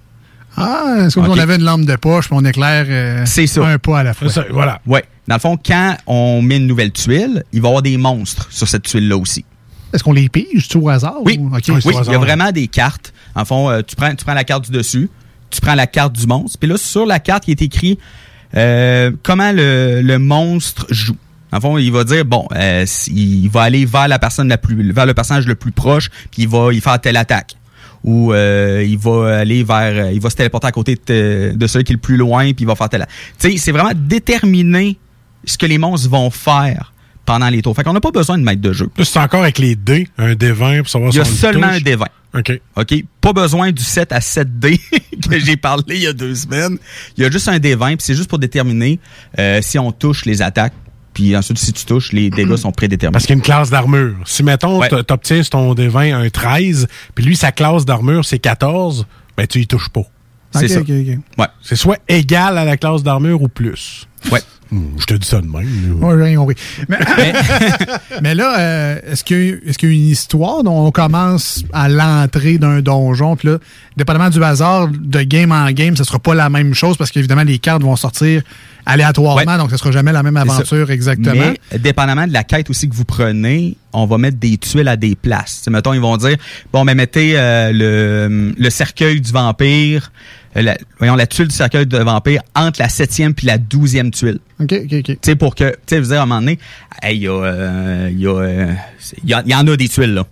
Ah, c'est comme si OK. on avait une lampe de poche, puis on éclaire euh, C'est ça. un pas à la fois. voilà. Ouais. Dans le fond, quand on met une nouvelle tuile, il va y avoir des monstres sur cette tuile-là aussi. Est-ce qu'on les pige tout au hasard? Oui, ou- OK. oui, il y a vraiment des cartes. En fond, euh, tu prends, tu prends la carte du dessus, tu prends la carte du monstre, puis là, sur la carte, il est écrit euh, comment le, le monstre joue. En fond, il va dire bon, euh, il va aller vers la personne la plus, vers le personnage le plus proche, puis il va y faire telle attaque. Ou euh, il va aller vers, euh, il va se téléporter à côté de, de celui qui est le plus loin, puis il va faire telle. Tu sais, c'est vraiment déterminer ce que les monstres vont faire pendant les tours. Fait qu'on n'a pas besoin de maître de jeu. C'est encore avec les dés, un D20 pour savoir Il y a seulement touche. un D20. OK. OK? Pas besoin du 7 à 7D <laughs> que j'ai parlé il y a deux semaines. Il y a juste un D20, puis c'est juste pour déterminer euh, si on touche les attaques. Puis ensuite, si tu touches, les dégâts sont prédéterminés. Parce qu'il y a une classe d'armure. Si, mettons, t- t'obtiens ton D20 un 13, puis lui, sa classe d'armure, c'est 14, ben tu y touches pas. C'est OK, ça. OK, OK. Ouais. C'est soit égal à la classe d'armure ou plus. Ouais. Je te dis ça de même. j'ai rien compris. Mais, <laughs> <laughs> mais là, euh, est-ce qu'il y, a- est-ce qu'il y a une histoire dont on commence à l'entrée d'un donjon, puis là, dépendamment du hasard, de game en game, ce sera pas la même chose parce qu'évidemment, les cartes vont sortir aléatoirement, donc ce sera jamais la même ça. aventure exactement. Mais, euh, dépendamment de la quête aussi que vous prenez, on va mettre des tuiles à des places. T'sais, mettons, ils vont dire, bon, mais mettez euh, le, le cercueil du vampire, euh, la, voyons, la tuile du cercueil du vampire entre la septième puis la douzième tuile. OK, OK, OK. Tu sais, pour que, tu sais, vous dire, à un moment donné, hey, il y a, euh, il y euh, y, y en a des tuiles, là.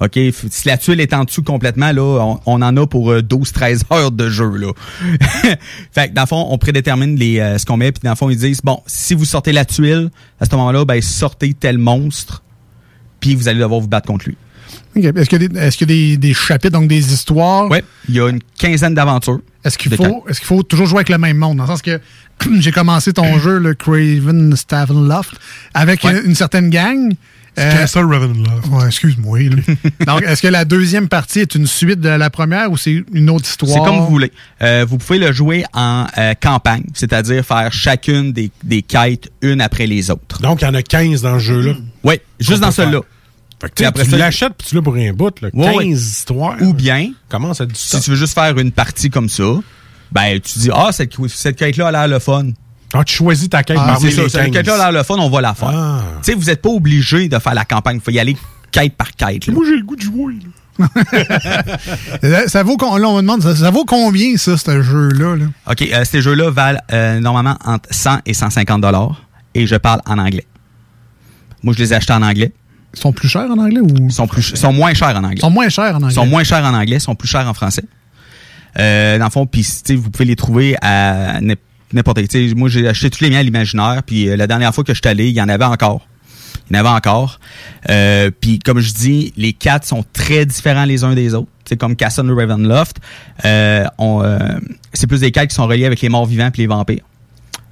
OK? Si la tuile est en dessous complètement, là, on, on en a pour euh, 12-13 <laughs> heures de jeu, là. <laughs> fait que, dans le fond, on prédétermine les, euh, ce qu'on met, puis dans le fond, ils disent, bon, si vous sortez la tuile, à ce moment-là, ben, sortez tel monstre, puis vous allez devoir vous battre contre lui. Est-ce qu'il y a, des, est-ce qu'il y a des, des chapitres, donc des histoires? Oui, il y a une quinzaine d'aventures. Est-ce qu'il faut, est-ce qu'il faut toujours jouer avec le même monde? Dans le sens que <clears throat> j'ai commencé ton jeu, le Craven Stavenloft, avec Ouais. une, une certaine gang. Euh, Castle Ravenloft? Ouais, excuse-moi. <laughs> Donc, est-ce que la deuxième partie est une suite de la première ou c'est une autre histoire? C'est comme vous voulez. Euh, vous pouvez le jouer en euh, campagne, c'est-à-dire faire chacune des, des quêtes une après les autres. Donc, il y en a 15 dans ce jeu-là. Oui, juste dans celui-là. Faire. Fait que, tu sais, Puis après tu ça- l'achètes puis tu l'as pour un bout. Là. 15 Ouais, ouais. histoires. Ou bien, Comment ça du si tu veux juste faire une partie comme ça, ben tu dis ah cette, cette quête-là a l'air le fun. Ah, tu choisis ta quête Ah, parmi c'est ça, les cette 15. quête-là a l'air le fun, on va la faire. Ah. Tu sais, vous n'êtes pas obligé de faire la campagne, il faut y aller quête par quête. là. Moi, j'ai le goût de jouer. là. <laughs> Euh, ça vaut, là, on me demande, ça, ça vaut combien, ça, ce jeu-là? là? OK, euh, ces jeux-là valent euh, normalement entre 100 et 150 dollars et je parle en anglais. Moi, je les ai achetés en anglais. Sont plus chers en anglais ou? Sont, plus, ils sont moins chers en anglais. Sont moins chers en anglais. Sont moins chers en anglais, sont plus chers en français. Euh, dans le fond, puis vous pouvez les trouver à n'im- n'importe qui. Moi, j'ai acheté tous les miens à l'imaginaire, puis euh, la dernière fois que je suis allé, il y en avait encore. Il y en avait encore. Euh, puis comme je dis, les quatre sont très différents les uns des autres. C'est comme Castle Ravenloft. On, c'est plus des quêtes qui sont reliées avec les morts vivants puis les vampires.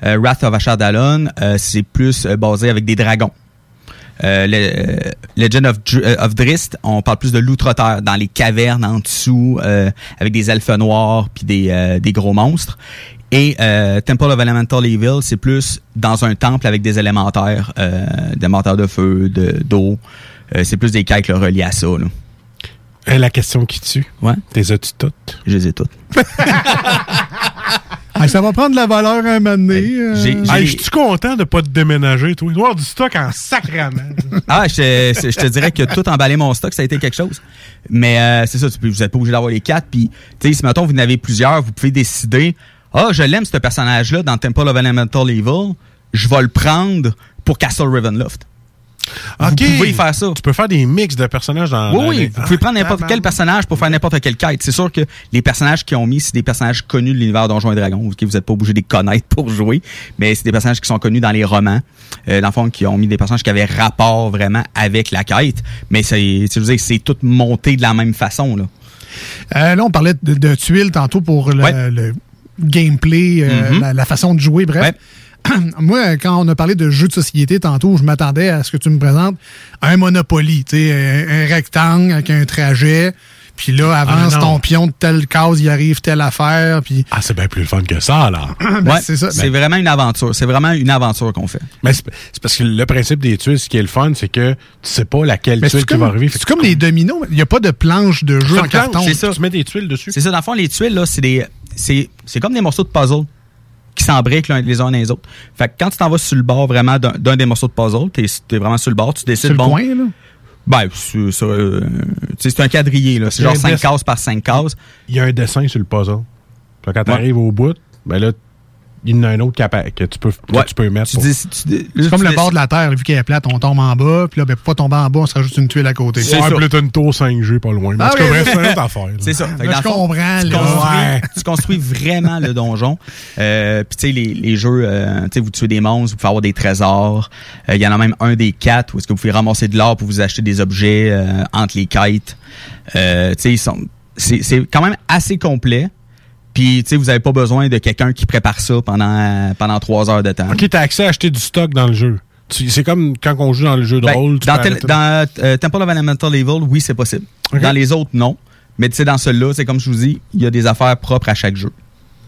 Wrath of Ashardalon, c'est plus basé avec des dragons. Euh, le, euh, Legend of, Dr- euh, of Drist, on parle plus de l'outre-terre, dans les cavernes en dessous, euh, avec des elfes noirs puis des, euh, des gros monstres. Et Temple of Elemental Evil, c'est plus dans un temple avec des élémentaires, des élémentaires de feu, de d'eau. C'est plus des quêtes reliées à ça. Là. Et la question qui tue. Ouais. T'es as-tu toutes? Je les ai toutes. <laughs> Ah, ça va prendre de la valeur un moment donné. euh. je suis content de pas te déménager, toi? Il doit y avoir du stock en sacrament. <laughs> Ah, je te, dirais que tout emballer mon stock, ça a été quelque chose. Mais euh, c'est ça, tu vous n'êtes pas obligé d'avoir les quatre. Puis, tu sais, si mettons, vous en avez plusieurs, vous pouvez décider, ah, je l'aime, ce personnage-là, dans Temple of Elemental Evil, je vais le prendre pour Castle Ravenloft. Vous Ok. pouvez faire ça. Tu peux faire des mix de personnages dans. Oui, oui, les- vous pouvez Ah, prendre n'importe quel tabarnak. personnage pour faire n'importe quelle quête. C'est sûr que les personnages qu'ils ont mis, c'est des personnages connus de l'univers Donjons et Dragons. ok, Vous n'êtes pas obligé de les connaître pour jouer, mais c'est des personnages qui sont connus dans les romans. Euh, dans le fond, qui ont mis des personnages qui avaient rapport vraiment avec la quête. Mais c'est, c'est tout monté de la même façon. Là. Euh, là, on parlait de, de tuiles tantôt pour le, Ouais. le gameplay, euh, Mhm. la, la façon de jouer, bref. <clears throat> Moi, quand on a parlé de jeux de société tantôt, je m'attendais à ce que tu me présentes un Monopoly, tu sais, un, un rectangle avec un trajet. Puis là, avance Ah, non. ton pion de telle case, il arrive telle affaire. Puis Ah, c'est bien plus fun que ça, là. <clears throat> Ben, Ouais, c'est ça. C'est vraiment une aventure. C'est vraiment une aventure qu'on fait. Mais c'est c'est parce que le principe des tuiles, ce qui est le fun, c'est que tu sais pas laquelle Mais tuile qui va arriver. c'est comme les dominos. Il n'y a pas de planche de jeu en planche, carton. c'est ça. Tu mets des tuiles dessus. C'est ça, dans le fond, les tuiles, là, c'est des. C'est, c'est comme des morceaux de puzzle qui s'embriquent les uns les autres. Fait que quand tu t'en vas sur le bord vraiment d'un, des morceaux de puzzle, t'es, t'es vraiment sur le bord, tu décides Sur le bon. coin, là? Ben, euh, c'est un quadrillé, là. C'est genre un 5 dessin. cases par 5 cases. Il y a un dessin sur le puzzle. Puis quand tu Ouais. arrives au bout, ben là, il y en a un autre que tu peux, que Ouais. tu peux mettre. Tu pour- dis, tu dis- C'est comme tu le dis- bord de la terre, vu qu'elle est plate, on tombe en bas, puis là, ben, pour pas tomber en bas, on se rajoute une tuile à côté. C'est Ouais, ça. puis là, t'as une tour 5G pas loin. Mais Ah oui. c'est une <laughs> autre affaire. là. C'est ça. Là, dans je le fond, comprends, tu là. construis, Ouais. <laughs> tu construis vraiment le donjon. Euh, Puis tu sais, les, les jeux, euh, tu sais, vous tuez des monstres, vous pouvez avoir des trésors. Euh, Il y en a même un des quatre où est-ce que vous pouvez ramasser de l'or pour vous acheter des objets euh, entre les kites. Euh, tu sais, ils sont- c'est c'est quand même assez complet. Puis, tu sais, vous avez pas besoin de quelqu'un qui prépare ça pendant pendant trois heures de temps. Ok, t'as accès à acheter du stock dans le jeu. C'est comme quand on joue dans le jeu de Ben, rôle. tu dans, tel- euh, Temple of Elemental Evil, oui, c'est possible. Dans les autres, non. Mais tu sais, dans celui-là, c'est comme je vous dis, il y a des affaires propres à chaque jeu.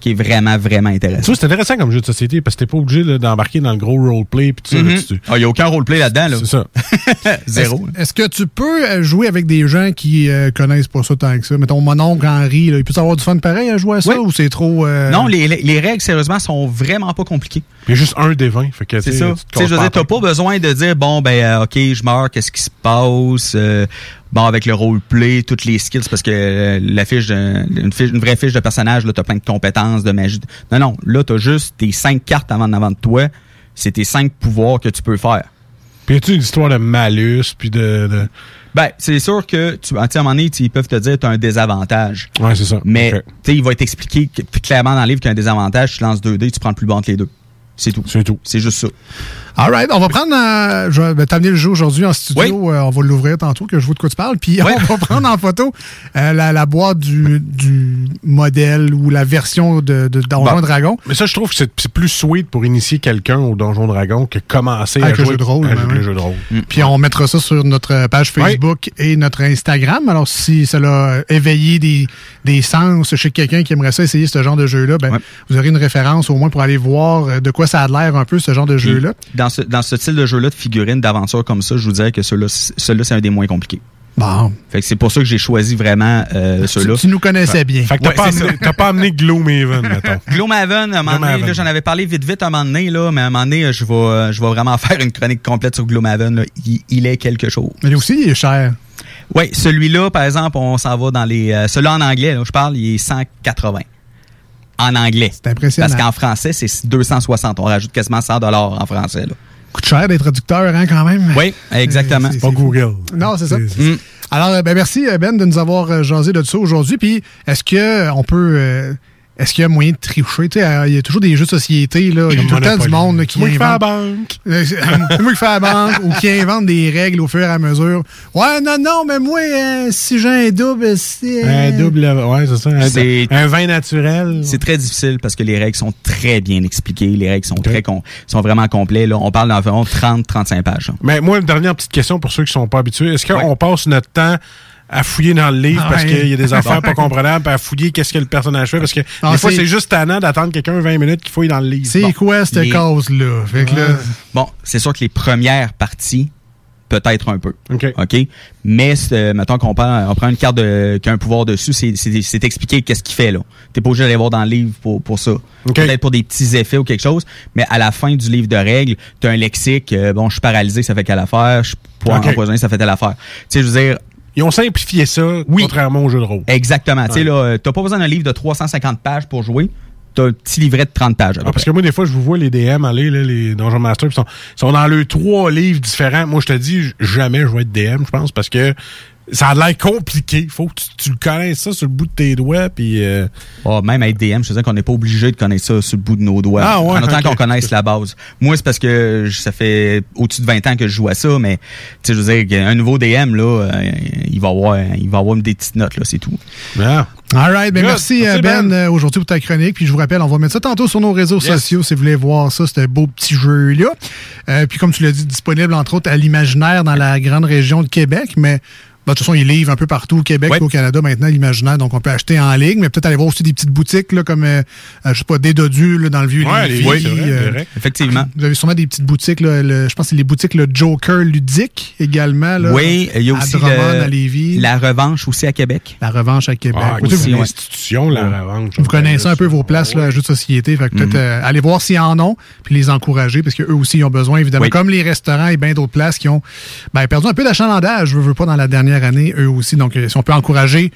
Qui est vraiment, vraiment Tu intéressant. vois, c'est intéressant comme jeu de société parce que t'es pas obligé là, d'embarquer dans le gros roleplay pis tout ça. là, Mhm. tu- Ah, Il n'y a aucun roleplay là-dedans. Là. C'est ça. <laughs> Zéro. Est-ce est-ce que tu peux euh, jouer avec des gens qui euh, connaissent pas ça tant que ça? Mettons, mon oncle Henri, là, il peut avoir du fun pareil à jouer à ça ou c'est trop. euh, Non, les, les- les règles, sérieusement, sont vraiment pas compliquées. Il y a juste un des 20. Fait que, C'est ça. tu sais, je veux casses dire, pas t'as pas besoin de dire, bon, ben, euh, OK, je meurs, qu'est-ce qui se passe? euh, bon, avec le roleplay, toutes les skills, parce que euh, la fiche, de, une, fiche, une vraie fiche de personnage, là, t'as plein de compétences, de magie. Non, non, là, t'as juste tes cinq cartes avant, avant de toi. C'est tes cinq pouvoirs que tu peux faire. Puis y a-tu une histoire de malus puis de. de- Ben, c'est sûr que, tu, sais, à un moment donné, ils peuvent te dire que tu as un désavantage. Ouais, c'est ça. Mais, tu sais, il va t'expliquer que- clairement dans le livre qu'il y a un désavantage. Tu lances 2 dés, tu prends le plus bon entre les deux. C'est tout. C'est tout. C'est juste ça. All right, on va prendre. euh, je vais t'amener le jeu aujourd'hui en studio. Euh, on va l'ouvrir tantôt, que je vois de quoi tu parles. Puis <laughs> on va prendre en photo euh, la, la boîte du, du modèle ou la version de, de Donjon Bon. Dragon. Mais ça, je trouve que c'est plus sweet pour initier quelqu'un au Donjon Dragon que commencer Avec à le jouer jeu de rôle, avec ben le ouais. jeu de rôle. Puis on mettra ça sur notre page Facebook et notre Instagram. Alors, si cela a éveillé des, des sens chez quelqu'un qui aimerait ça essayer ce genre de jeu-là, ben, vous aurez une référence au moins pour aller voir de quoi ça a l'air un peu, ce genre de jeu-là. Dans ce, dans ce style de jeu-là, de figurines, d'aventure comme ça, je vous dirais que celui-là, c'est un des moins compliqués. Bon. Fait que c'est pour ça que j'ai choisi vraiment euh, ceux-là. tu nous connaissais bien. Fait que t'as Ouais, pas, amené- t'as pas amené Gloomhaven, <laughs> mettons. Gloomhaven, à un moment donné, j'en avais parlé vite vite à un moment donné, là, mais à un moment donné, je vais, je vais vraiment <laughs> faire une chronique complète sur Gloomhaven. là. Il, il est quelque chose. Mais lui aussi, il est cher. Oui, celui-là, par exemple, on s'en va dans les. euh, celui-là en anglais, là, je parle, il est 180. En anglais. C'est impressionnant. Parce qu'en français, c'est 260. On rajoute quasiment 100 en français. Là. Coûte cher d'être traducteur, hein, quand même. Oui, <laughs> exactement. C'est- Pas Google. Non, c'est ça. Mm. Alors, euh, ben, merci, euh, Ben, de nous avoir euh, jasé de ça aujourd'hui. Puis, est-ce que euh, on peut. euh, est-ce qu'il y a moyen de tricher? Tu sais, euh, Il y a toujours des jeux de société. Là. Il y a tout le temps du monde là, qui Moi qui fais la invente. banque. Euh, c'est- moi qui fais la banque ou qui invente des règles au fur et à mesure. Ouais, non, non, mais moi, euh, si j'ai un double, c'est. Un double, ouais, c'est ça. Un, C'est- un vin naturel. C'est très difficile parce que les règles sont très bien expliquées. Les règles sont très sont vraiment complètes. Là. On parle d'environ 30-35 pages. là. Mais moi, une dernière petite question pour ceux qui sont pas habitués. Est-ce qu'on passe notre temps à fouiller dans le livre Ah parce qu'il y a des <laughs> affaires pas comprenables, puis à fouiller qu'est-ce que le personnage fait? Parce que Ah, des fois, c'est- juste tannant d'attendre quelqu'un 20 minutes qui fouille dans le livre. C'est Bon. quoi cette les- cause-là? Fait que là. Bon, c'est sûr que les premières parties, peut-être un peu. OK. Mais, c'est, mettons qu'on prend, on prend une carte de, qui a un pouvoir dessus, c'est, expliqué qu'est-ce qu'il fait, là. T'es pas obligé d'aller voir dans le livre pour, pour ça. Peut-être pour des petits effets ou quelque chose. Mais à la fin du livre de règles, t'as un lexique, euh, bon, je suis paralysé, ça fait quelle affaire, je suis point OK. empoisonné, ça fait telle affaire. Tu sais, je veux dire, Ils ont simplifié ça, contrairement au jeu de rôle. exactement. Tu sais, là, euh, t'as pas besoin d'un livre de 350 pages pour jouer. T'as un petit livret de 30 pages. Ah, parce que moi, des fois, je vous vois les DM aller, là, les Donjon Masters, ils sont, ils sont dans le trois livres différents. Moi, je te dis, jamais je vais être DM, je pense, parce que ça a l'air compliqué. Faut que tu, tu le connaisses ça sur le bout de tes doigts, puis... euh, Ah, même être DM, je te dis qu'on n'est pas obligé de connaître ça sur le bout de nos doigts. Ah ouais, en autant qu'on connaisse la base. Moi, c'est parce que ça fait au-dessus de 20 ans que je joue à ça, mais tu sais, je veux dire, un nouveau DM, là, euh, il va avoir, il va avoir des petites notes, là, c'est tout. All right, ben merci, Merci, euh, Ben, Ben. aujourd'hui pour ta chronique. Puis je vous rappelle, on va mettre ça tantôt sur nos réseaux Yes. sociaux si vous voulez voir ça, ce beau petit jeu-là. Euh, puis comme tu l'as dit, disponible entre autres à l'imaginaire dans la grande région de Québec, mais de toute façon, il livre un peu partout au Québec et au Canada maintenant, l'imaginaire. Donc, on peut acheter en ligne, mais peut-être aller voir aussi des petites boutiques là, comme, euh, euh, je sais pas, des Dodus là, dans le vieux Ouais, les- oui, c'est vrai, euh, vrai. Effectivement. Vous avez sûrement des petites boutiques, là, le- je pense que c'est les boutiques le Joker ludique également. Là, oui, il y a à aussi Drummond, le- à Lévis. la revanche aussi à Québec. La revanche à Québec. Ah, Aussi, vous- institution, la revanche. vous connaissez un peu vos places là, à jeux de société. Fait que peut-être euh, aller voir s'ils en ont, puis les encourager, parce qu'eux aussi ils ont besoin, évidemment, Oui. comme les restaurants et bien d'autres places qui ont ben, perdu un peu d'achalandage, je veux pas, dans la dernière année, eux aussi. Donc, euh, si on peut encourager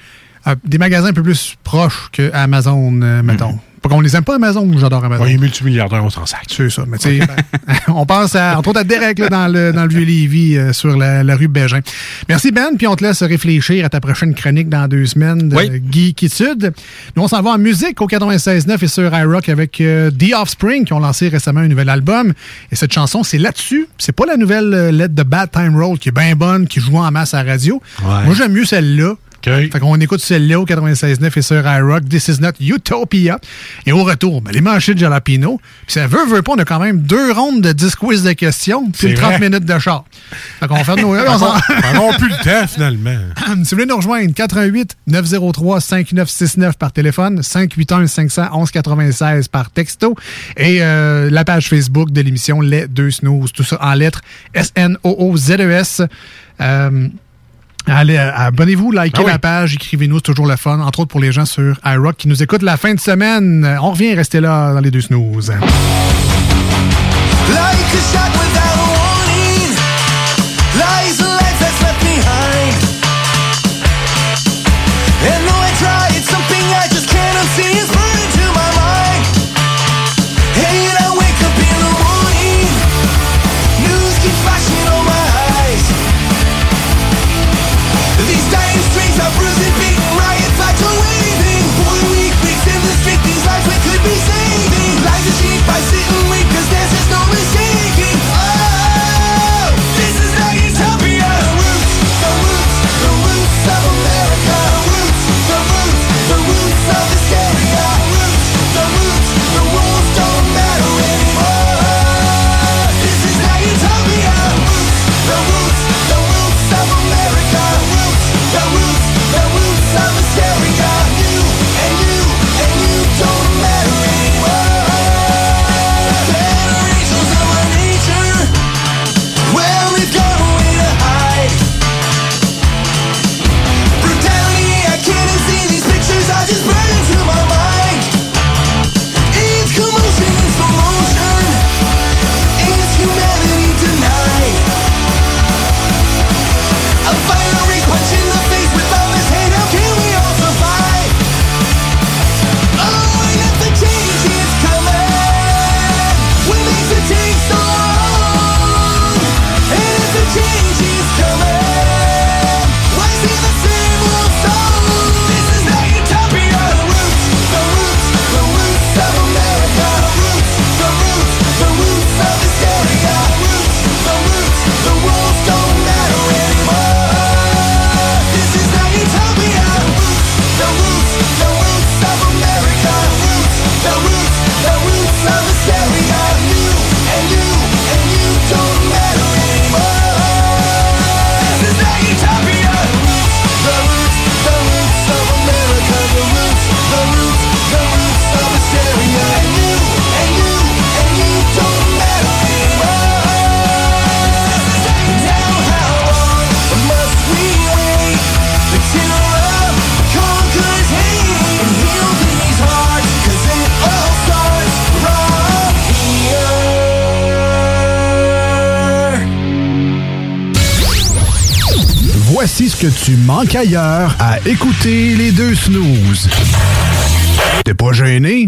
euh, des magasins un peu plus proches que Amazon, euh, mettons. Pas qu'on les aime pas Amazon, j'adore Amazon. Les multimilliardaires, on s'en sac. C'est ça. Mais tu sais, ben, <laughs> on pense à, entre autres à Derek là, dans, le, dans le vieux Lévis euh, sur la, la rue Bégin. Merci Ben, puis on te laisse réfléchir à ta prochaine chronique dans deux semaines de Geekitude. Nous, on s'en va en musique au 96.9 et sur iRock avec euh, The Offspring qui ont lancé récemment un nouvel album. Et cette chanson, c'est là-dessus. C'est pas la nouvelle euh, lettre de Bad Time Roll qui est bien bonne, qui joue en masse à la radio. Ouais. Moi, j'aime mieux celle-là. Fait qu'on écoute celle-là au 96.9 et sur iRock, This is not Utopia. Et au retour, ben, les manchettes de jalapino. Puis ça veut, veut pas, on a quand même deux rondes de 10 quiz de questions, puis C'est une 30 vrai. minutes de char. Fait qu'on va faire de nos... On n'a plus le temps, finalement. <laughs> si vous voulez nous rejoindre, 88 903 5969 par téléphone, 581 511 96 par texto et euh, la page Facebook de l'émission Les Deux Snooze, tout ça en lettres S-N-O-O-Z-E-S. Euh, Allez, euh, abonnez-vous, likez Ah oui. la page, écrivez-nous, c'est toujours le fun, entre autres pour les gens sur iRock qui nous écoutent la fin de semaine. On revient, restez là dans les deux snooze. Like a tu manques ailleurs à écouter les deux snooze. T'es pas gêné?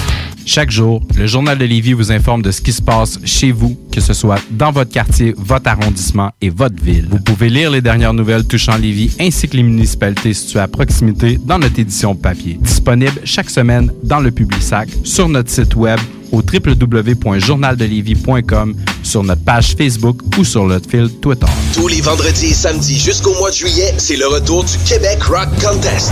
Chaque jour, le Journal de Lévis vous informe de ce qui se passe chez vous, que ce soit dans votre quartier, votre arrondissement et votre ville. Vous pouvez lire les dernières nouvelles touchant Lévis ainsi que les municipalités situées à proximité dans notre édition papier. Disponible chaque semaine dans le Publisac, sur notre site web au www.journaldelivy.com, sur notre page Facebook ou sur notre fil Twitter. Tous les vendredis et samedis jusqu'au mois de juillet, c'est le retour du Québec Rock Contest.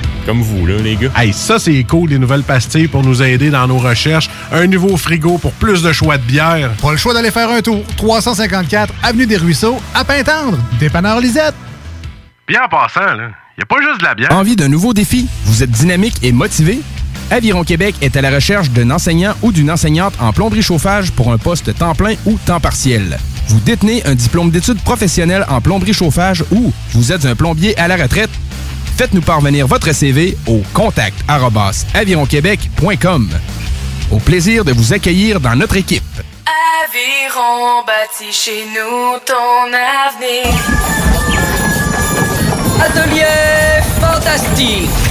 comme vous, là, les gars. Hey, ça, c'est cool, les nouvelles pastilles pour nous aider dans nos recherches. Un nouveau frigo pour plus de choix de bière. Pas le choix d'aller faire un tour. 354 Avenue des Ruisseaux, à Pintendre. Dépanneur Lisette. Bien en passant, là, y a pas juste de la bière. Envie d'un nouveau défi? Vous êtes dynamique et motivé? Aviron Québec est à la recherche d'un enseignant ou d'une enseignante en plomberie chauffage pour un poste temps plein ou temps partiel. Vous détenez un diplôme d'études professionnelles en plomberie chauffage ou vous êtes un plombier à la retraite? Faites-nous parvenir votre CV au contact. Au plaisir de vous accueillir dans notre équipe. Aviron bâti chez nous ton avenir. Atelier fantastique.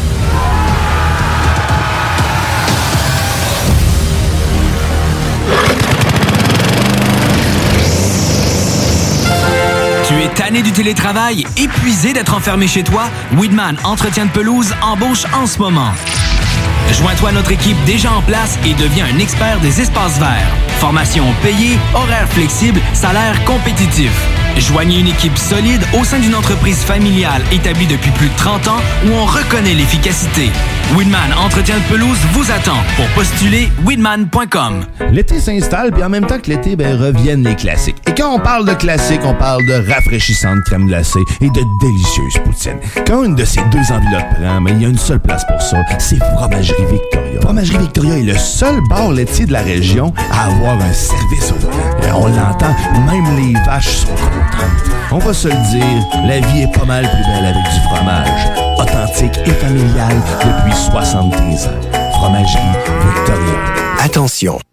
du télétravail, épuisé d'être enfermé chez toi? Weedman Entretien de pelouse embauche en ce moment. Joins-toi à notre équipe déjà en place et deviens un expert des espaces verts. Formation payée, horaire flexible, salaire compétitif. Joignez une équipe solide au sein d'une entreprise familiale établie depuis plus de 30 ans où on reconnaît l'efficacité. Weedman Entretien de pelouse vous attend pour postuler weedman.com. L'été s'installe, puis en même temps que l'été, ben, reviennent les classiques. Quand on parle de classiques, on parle de rafraîchissantes crème glacée et de délicieuses poutines. Quand une de ces deux enveloppes prend, mais il y a une seule place pour ça, c'est Fromagerie Victoria. Fromagerie Victoria est le seul bar laitier de la région à avoir un service au volant. On l'entend, même les vaches sont contentes. On va se le dire, la vie est pas mal plus belle avec du fromage. Authentique et familial depuis 73 ans. Fromagerie Victoria. Attention,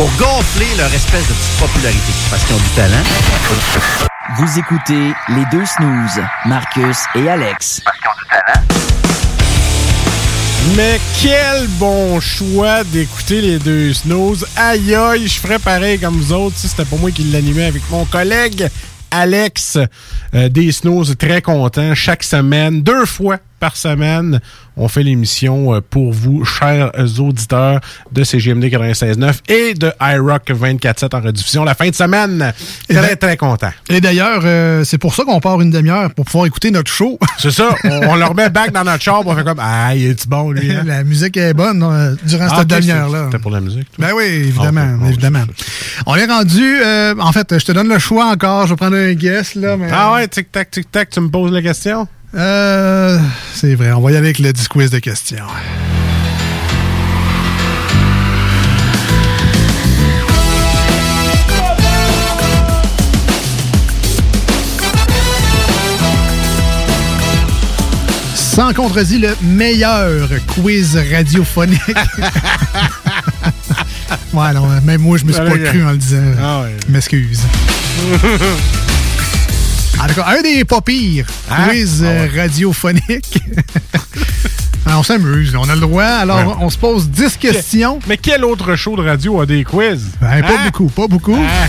Pour gonfler leur espèce de petite popularité, parce qu'ils ont du talent. Vous écoutez les deux snooze, Marcus et Alex. Mais quel bon choix d'écouter les deux snooze. Aïe aïe, je ferais pareil comme vous autres si c'était pas moi qui l'animais avec mon collègue Alex euh, des snooze. Très content. Chaque semaine, deux fois par semaine, on fait l'émission euh, pour vous, chers auditeurs de CGMD 96.9 et de iRock 24.7 en rediffusion la fin de semaine. Très, très content. Et d'ailleurs, euh, c'est pour ça qu'on part une demi-heure pour pouvoir écouter notre show. <laughs> C'est ça. On, on le remet back dans notre char, on fait comme Ah, il est bon, lui. hein? la musique est bonne euh, durant Ah, cette ok, demi-heure-là. C'était pour la musique. toi? Ben oui, évidemment, Ah, ok, évidemment. On est rendu, euh, en fait, je te donne le choix encore, je vais prendre un guess, là, mais... Ah ouais, tic-tac, tic-tac, tu me poses la question? Euh, c'est vrai, on va y aller avec le disque quiz de questions. Sans contredit, le meilleur quiz radiophonique. <laughs> ouais, non, même moi, je me suis pas cru en le disant. Ah ouais. M'excuse. <laughs> En tout cas, un des pas pires Hein? quiz Ah ouais. euh, radiophoniques. <laughs> Alors, on s'amuse, on a le droit. Alors, Ouais. on se pose 10 questions. Mais quel autre show de radio a des quiz? Ben, pas Hein? beaucoup, pas beaucoup. Ah.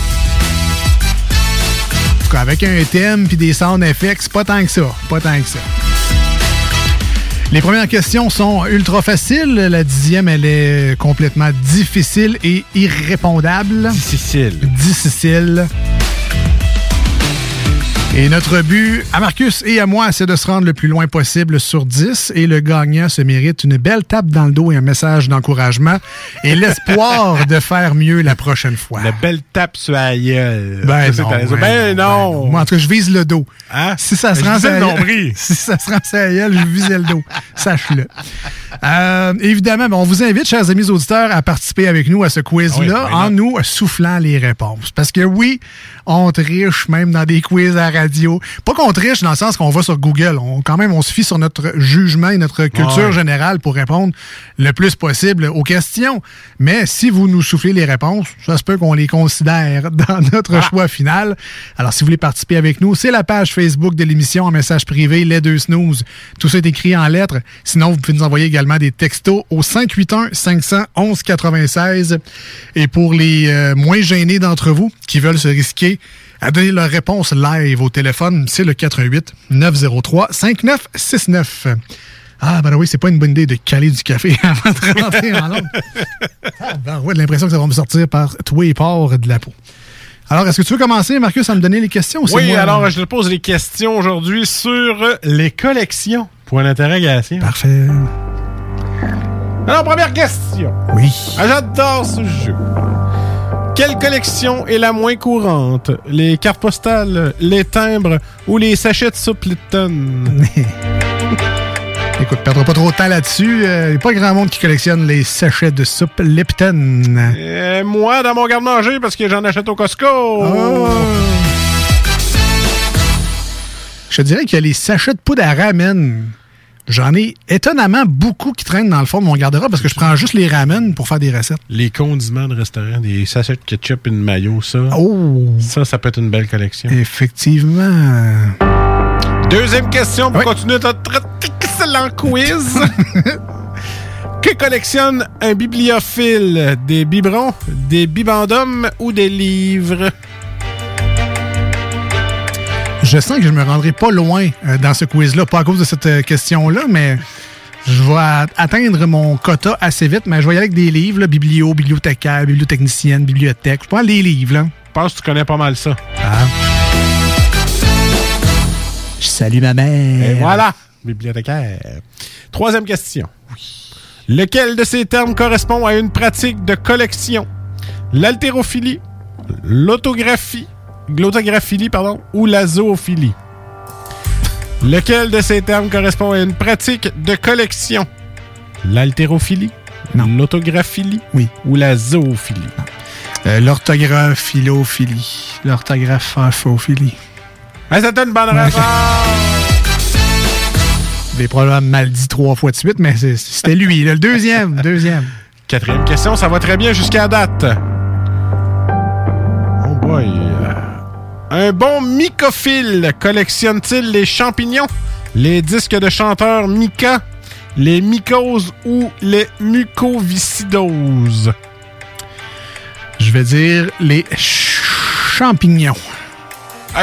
En tout cas, avec un thème puis des sound effects, pas tant que ça. Pas tant que ça. Les premières questions sont ultra faciles. La dixième, elle est complètement difficile et irrépondable. Difficile. Difficile. Et notre but à Marcus et à moi, c'est de se rendre le plus loin possible sur 10 et le gagnant se mérite une belle tape dans le dos et un message d'encouragement et l'espoir de faire mieux la prochaine fois. La belle tape sur la gueule. Ben non, ben ben non. Moi, en tout cas, je vise le dos. Hein? Si ça se Je rend sur. <laughs> Si ça se rend la gueule, je visais le dos. Sache-le. Euh, évidemment, ben, on vous invite, chers amis auditeurs, à participer avec nous à ce quiz-là Ah oui, ben en nous soufflant les réponses. Parce que oui, on triche même dans des quiz à la radio. Pas qu'on triche dans le sens qu'on va sur Google. On, quand même, on se fie sur notre jugement et notre culture Ouais. générale pour répondre le plus possible aux questions. Mais si vous nous soufflez les réponses, ça se peut qu'on les considère <laughs> dans notre Ah. choix final. Alors, si vous voulez participer avec nous, c'est la page Facebook de l'émission en message privé, les deux snooze. Tout ça est écrit en lettres. Sinon, vous pouvez nous envoyer également des textos au 581-511-96. Et pour les euh, moins gênés d'entre vous qui veulent se risquer à donner leur réponse live au téléphone, c'est le 88 903 5969. Ah, ben oui, c'est pas une bonne idée de caler du café <laughs> avant de rentrer en langue. Ah, ben ouais, j'ai l'impression que ça va me sortir par tous les pores de la peau. Alors, est-ce que tu veux commencer, Marcus, à me donner les questions? Oui, moi? alors je te pose des questions aujourd'hui sur les collections. Point d'interrogation. Parfait. Alors, première question. Oui. Ah, J'adore ce jeu. Quelle collection est la moins courante? Les cartes postales, les timbres ou les sachets de soupe Lipton? <laughs> Écoute, perdra pas trop de temps là-dessus. Il n'y a pas grand monde qui collectionne les sachets de soupe Lipton. Euh, moi, dans mon garde-manger, parce que j'en achète au Costco. Oh. Je te dirais qu'il y a les sachets de poudre à ramen. J'en ai étonnamment beaucoup qui traînent dans le fond de mon garde-robe parce que je prends juste les ramen pour faire des recettes. Les condiments de restaurant, des sachets de ketchup et de mayo, ça. Oh! Ça, ça peut être une belle collection. Effectivement. Deuxième question pour continuer notre excellent quiz. <laughs> que collectionne un bibliophile? Des biberons, des bibendums ou des livres? Je sens que je me rendrai pas loin euh, dans ce quiz-là, pas à cause de cette euh, question-là, mais je vais atteindre mon quota assez vite, mais je vais y aller avec des livres, là, biblio, bibliothécaire, bibliotechnicienne, bibliothèque. Je prends les livres, là. Je pense que tu connais pas mal ça. Ah. Je salue ma mère. Et voilà, bibliothécaire. Troisième question. Lequel de ces termes correspond à une pratique de collection? L'haltérophilie, L'autographie, l'autographilie, pardon, ou la zoophilie. Lequel de ces termes correspond à une pratique de collection? L'haltérophilie? L'autographilie? Oui. Ou la zoophilie? Euh, L'orthographiophilie. L'orthographiophilie. Ah, c'est une bonne réponse! Je l'ai probablement mal dit trois fois de suite, mais c'est- c'était lui, là, le deuxième. deuxième. Quatrième question, ça va très bien jusqu'à date. Oh boy. Un bon mycophile collectionne-t-il les champignons, les disques de chanteur mica, les mycoses ou les mucoviscidoses? Je vais dire les ch- champignons.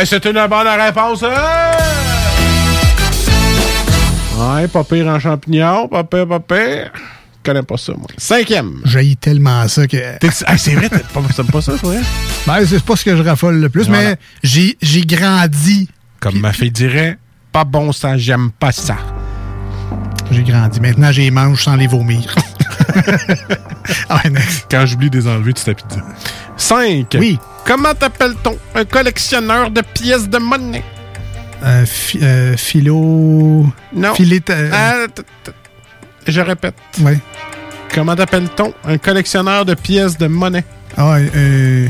C'est une bonne réponse. hein? Ouais, pas pire champignons, pas pire. Je connais pas ça, moi. Cinquième. J'ai tellement ça que. Hey, c'est vrai, t'aimes pas, pas ça, vrai? Ben, c'est pas ce que je raffole le plus, Voilà. mais j'ai j'ai grandi. Comme ma fille dirait, pas bon ça, j'aime pas ça. J'ai grandi. Maintenant, j'ai les mange sans les vomir. <laughs> ah, ouais, next. Quand j'oublie de les enlever, tu tapis dedans. 5. Oui. Comment t'appelle-t-on un collectionneur de pièces de monnaie? Euh, fi- euh, philo. Non. Filet. euh, Ah, je répète. ouais. Comment t'appelle-t-on un collectionneur de pièces de monnaie? Ah, euh.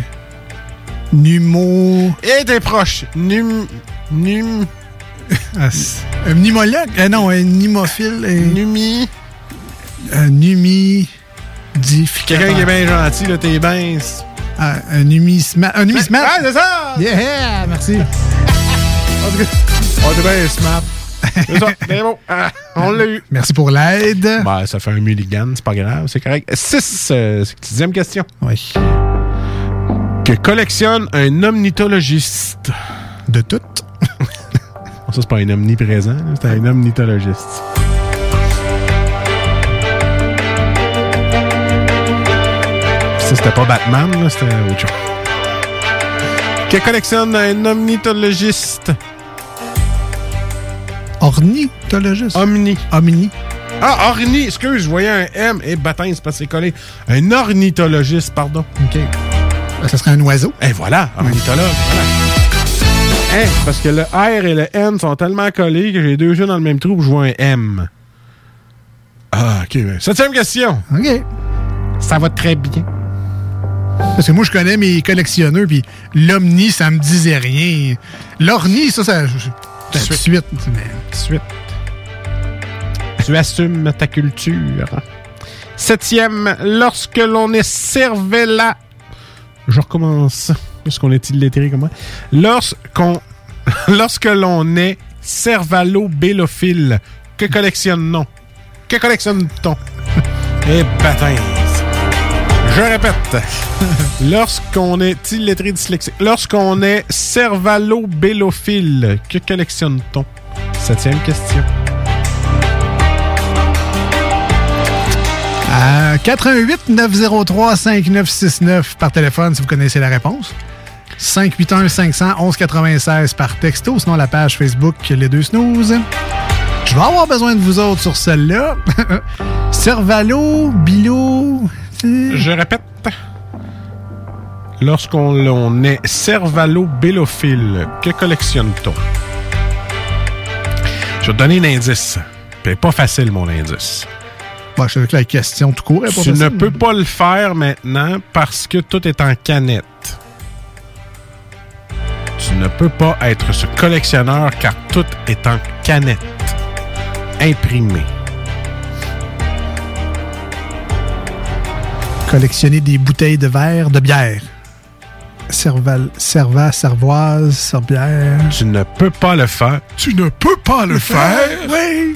Numo. Et t'es proche. Num... Num... Ah, un pneumologue? Euh, non, un euh, Numi. Un numi. Quelqu'un qui est bien gentil, là, t'es bien... Ah, un numismat. Un numismat? Ah, c'est ça! Yeah, merci. On est bien smart. C'est ça, <laughs> c'est bon. Ah, on l'a eu. Merci pour l'aide. Ben, ça fait un mulligan, c'est pas grave, c'est correct. 6, sixième question. Oui. Que collectionne un omnitologiste? De tout. <laughs> ça, c'est pas un omniprésent, c'est un omnitologiste. Ça, c'était pas Batman, là, c'était autre chose. Que collectionne un omnitologiste? Ornithologiste. Omni. Omni. Ah, orni, excuse, je voyais un M. Et baptême, c'est pas c'est collé. Un ornithologiste, pardon. OK. Ah, Ça serait un oiseau. Et voilà, ornithologue. voilà. Hein, parce que le R et le N sont tellement collés que j'ai deux jeux dans le même trou où je vois un M. Ah, ok. ben, Septième question. OK. Ça va très bien. Parce que moi, je connais mes collectionneurs, puis l'omni, ça me disait rien. L'orni, ça, ça. Suite. suite. Tu assumes ta culture. Septième, lorsque l'on est cervella. Je recommence. Lorsqu'on est illettré comme moi. Lorsqu'on. <laughs> Lorsque l'on est cervalo-bélophile, que collectionne-t-on? Que collectionne-t-on? Eh, baptême. Je répète. <laughs> Lorsqu'on est illettré dyslexique, lorsqu'on est cervalo-bélophile, que collectionne-t-on? Septième question. À 88 903 5969 par téléphone si vous connaissez la réponse. 581 500 1196 par texto, sinon la page Facebook Les Deux Snooze. Je vais avoir besoin de vous autres sur celle-là. <laughs> Cervalo, Bilo. Je répète. Lorsqu'on l'on est cervalo-bélophile, que collectionne-t-on? Je vais te donner un indice. Puis pas facile, mon indice. Bon, je sais que la question tout court est pas Tu ne peux pas le faire maintenant parce que tout est en canette. Tu ne peux pas être ce collectionneur car tout est en canette. Imprimé. Collectionner des bouteilles de verre de bière. Serval, serva, servoise, sorbière. Tu ne peux pas le faire. Tu ne peux pas le faire? Oui.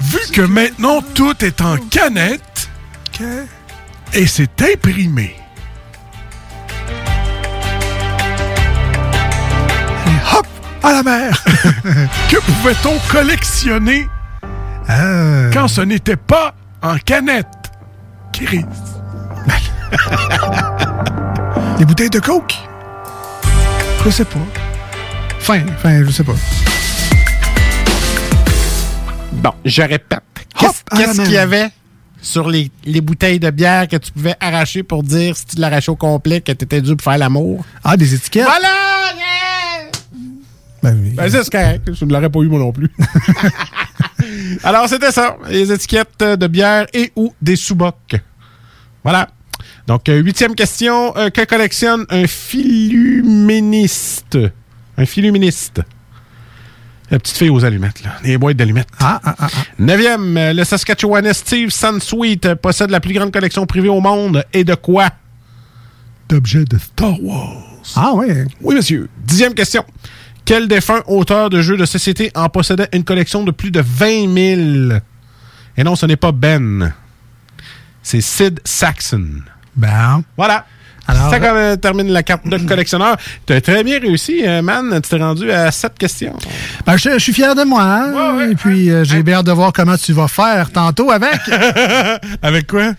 Vu que maintenant tout est en canette et c'est imprimé. Et hop, à la mer. <laughs> que pouvait-on collectionner Ah. quand ce n'était pas en canette? Chris. <laughs> Des bouteilles de coke? Je sais pas. Fin, fin, je sais pas. Bon, je répète. Qu'est-ce qu'il y avait sur les, les bouteilles de bière que tu pouvais arracher pour dire, si tu l'arrachais au complet, que tu étais dû pour faire l'amour? Ah, des étiquettes? Voilà! Ben oui. Ben, c'est correct. Je ne l'aurais pas eu, moi non plus. <laughs> <laughs> Alors, c'était ça. Les étiquettes de bière et ou des sous-bocs. Voilà. Donc, euh, huitième question. Euh, que collectionne un filuministe? Un filuministe. La petite fille aux allumettes, là. Les boîtes d'allumettes. Ah, ah, ah, Neuvième. euh, Le Saskatchewanais Steve Sunsweet possède la plus grande collection privée au monde. Et de quoi? D'objets de Star Wars. Ah, ouais. Oui, monsieur. Dixième question. Quel défunt auteur de jeux de société en possédait une collection de plus de 20 000? Et non, ce n'est pas Ben. C'est Sid Saxon. Ben. Voilà. Alors- ça comme, euh, termine la carte de collectionneur. <clears throat> Tu as très bien réussi, euh, man. Tu t'es rendu à sept questions. Ben, je, je suis fier de moi. hein. Et puis, euh, j'ai bien hâte de voir comment tu vas faire tantôt avec. <laughs> avec quoi?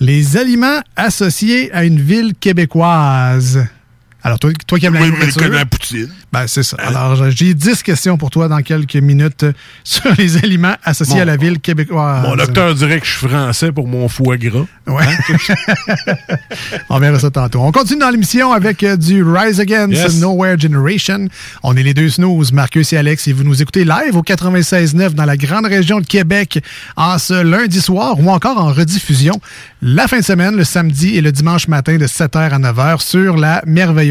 Les aliments associés à une ville québécoise. Alors, toi, toi qui aimes la Oui, mais nourriture... je connais la poutine. Ben, c'est ça. Alors, j'ai 10 questions pour toi dans quelques minutes euh, <laughs> sur les aliments associés à la ville québécoise. Mon docteur dirait que je suis français pour mon foie gras. Ouais. <laughs> On verra ça tantôt. On continue dans l'émission avec euh, du Rise Against Yes. Nowhere Generation. On est les deux snooze, Marcus et Alex, et vous nous écoutez live au 96.9 dans la grande région de Québec en ce lundi soir ou encore en rediffusion la fin de semaine, le samedi et le dimanche matin de 7h à 9h sur la merveilleuse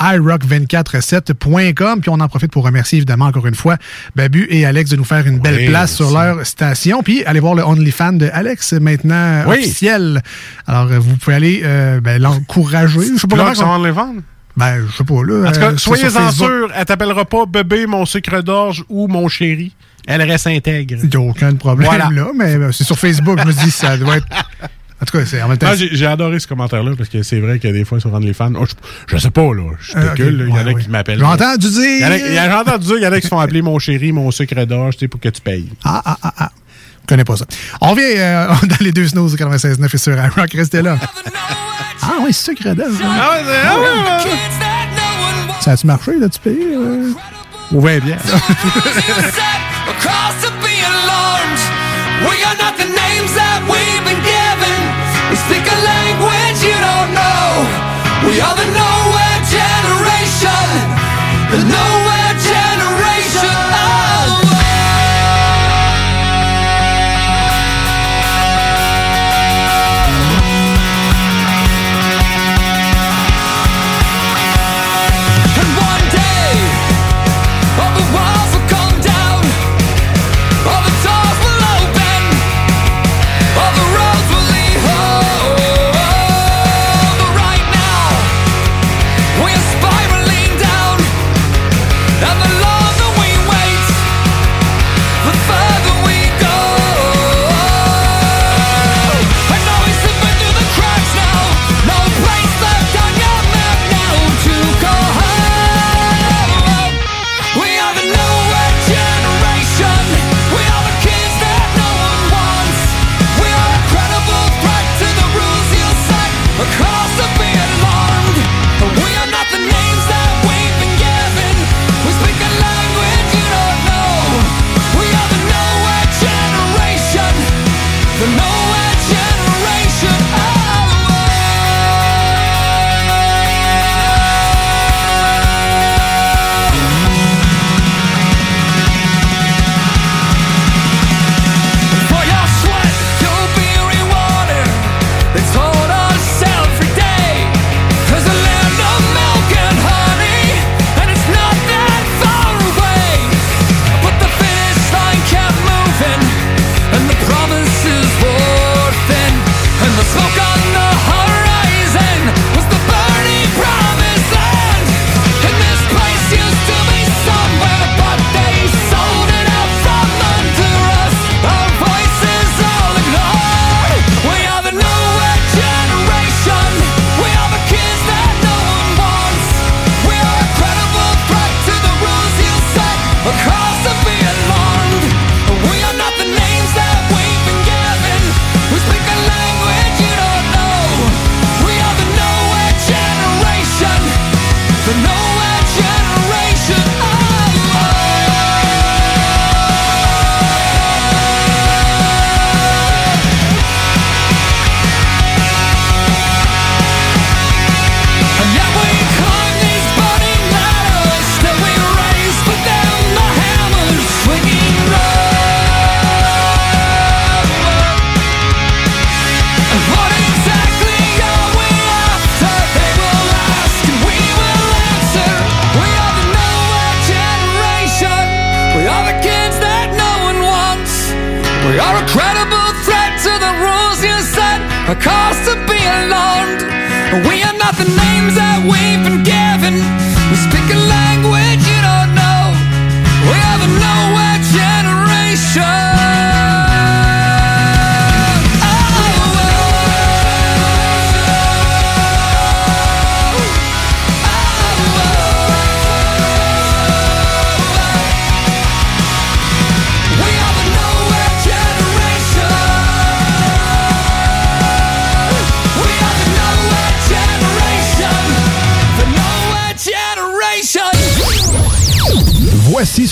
iRock247.com. Puis on en profite pour remercier évidemment encore une fois Babu et Alex de nous faire une belle Oui, place sur leur station. Puis allez voir le OnlyFans de Alex maintenant Oui. officiel. Alors euh, vous pouvez aller euh, ben, l'encourager. Je sais pas comment sur OnlyFans? Ben, je sais pas, là. En tout cas, euh, soyez sur en Facebook. sûr, elle t'appellera pas bébé, mon sucre d'orge ou mon chéri. Elle reste intègre. Il n'y a aucun problème Voilà. là, mais c'est sur Facebook, je me dis, ça doit être. En tout cas, c'est en même temps. Ah, j'ai j'ai adoré ce commentaire-là parce que c'est vrai que des fois sur OnlyFans, oh, je, je sais pas, là, je Euh, spécule, là, il y en a qui m'appellent. J'ai entendu dire- J'ai entendu dire, il y en a qui se font appeler mon chéri, mon sucre d'orge, tu sais, pour que tu payes. Ah, ah, ah, ah. Je connais pas ça. On revient euh, <laughs> dans les deux snows 96.9 et sur iRock. Restez là. Ah oui, c'est ça, Crédit. Ah ouais, c'est- ah ouais, ouais. Ça a-tu marché, là, tu payes? Euh... Ou 20 bien. <laughs> across to be alarmed. We are not the names that we've you don't know. We are the nowhere generation. The nowhere a cause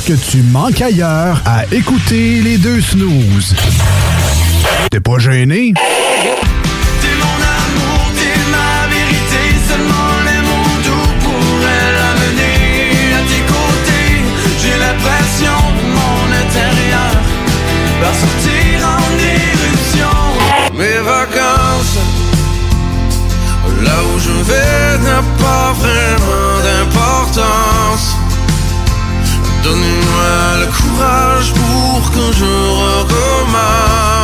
que tu manques ailleurs à écouter les deux snooze. T'es pas gêné? T'es mon amour, t'es ma vérité, seulement les mots doux pourraient l'amener à tes côtés. J'ai l'impression que mon intérieur va sortir en éruption. Mes vacances, là où je vais, n'a pas vraiment Donnez-moi le courage pour que je recommence.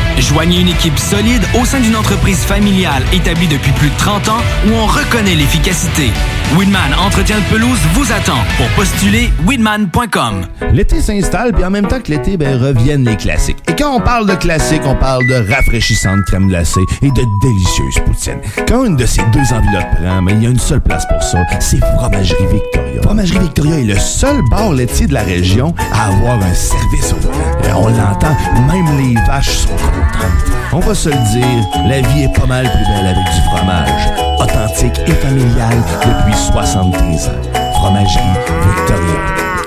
Joignez une équipe solide au sein d'une entreprise familiale établie depuis plus de 30 ans où on reconnaît l'efficacité. Weedman Entretien de pelouse vous attend pour postuler weedman.com. L'été s'installe, puis en même temps que l'été, ben, reviennent les classiques. Et quand on parle de classiques, on parle de rafraîchissantes crème glacée et de délicieuses poutines. Quand une de ces deux enveloppes prend, mais il y a une seule place pour ça, c'est Fromagerie Victoria. Fromagerie Victoria est le seul bar laitier de la région à avoir un service au volant. On l'entend, même les vaches sont. On va se le dire, la vie est pas mal plus belle avec du fromage. Authentique et familial depuis 73 ans. Fromagerie Victoria.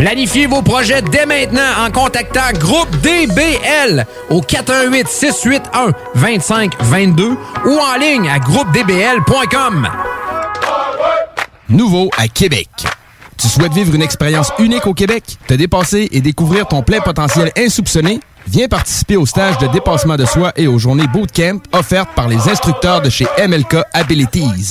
Planifiez vos projets dès maintenant en contactant Groupe DBL au 418 681 2522 ou en ligne à groupedbl.com. Nouveau à Québec. Tu souhaites vivre une expérience unique au Québec, te dépasser et découvrir ton plein potentiel insoupçonné? Viens participer au stage de dépassement de soi et aux journées bootcamp offertes par les instructeurs de chez MLK Abilities.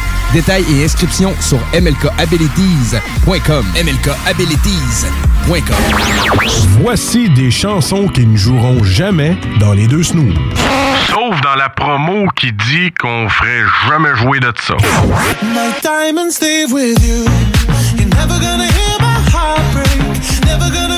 Détails et inscriptions sur mlkabilities.com. mlkabilities.com. Voici des chansons qui ne joueront jamais dans les deux snooze. Sauf dans la promo qui dit qu'on ferait jamais jouer de ça. My diamonds stay with you. You're never gonna hear my heart break. Never gonna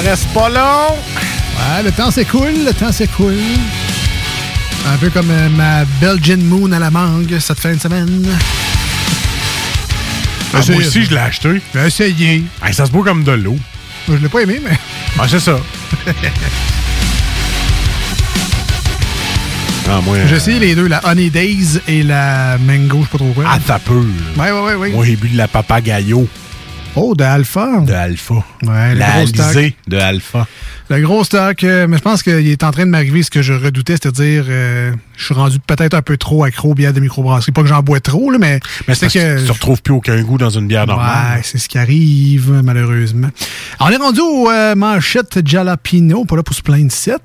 Reste pas long. Ouais, le temps s'écoule, le temps s'écoule. Un peu comme euh, ma Belgian Moon à la mangue cette fin de semaine. Ah, moi aussi, je l'ai acheté. J'ai essayé. Hey, ça se boit comme de l'eau. Moi, je l'ai pas aimé, mais. Ah, c'est ça. <laughs> ah, moi. J'ai essayé les deux, la Honey Days et la Mango, je sais pas trop quoi. Ah, t'as peu. Ouais, ouais, ouais, ouais. Moi, j'ai bu de la papagayo. Oh, de Alpha. De Alpha. Ouais, le la gros stock. De Alpha. Le gros stock, euh, mais je pense qu'il est en train de m'arriver ce que je redoutais, c'est-à-dire euh, je suis rendu peut-être un peu trop accro aux bières de microbrasserie. Pas que j'en bois trop, là, mais, Mais c'est que tu ne retrouves plus aucun goût dans une bière normale. Ouais, c'est ce qui arrive, malheureusement. Alors, on est rendu aux euh, manchettes Jalapino, pas là pour se plaindre 7.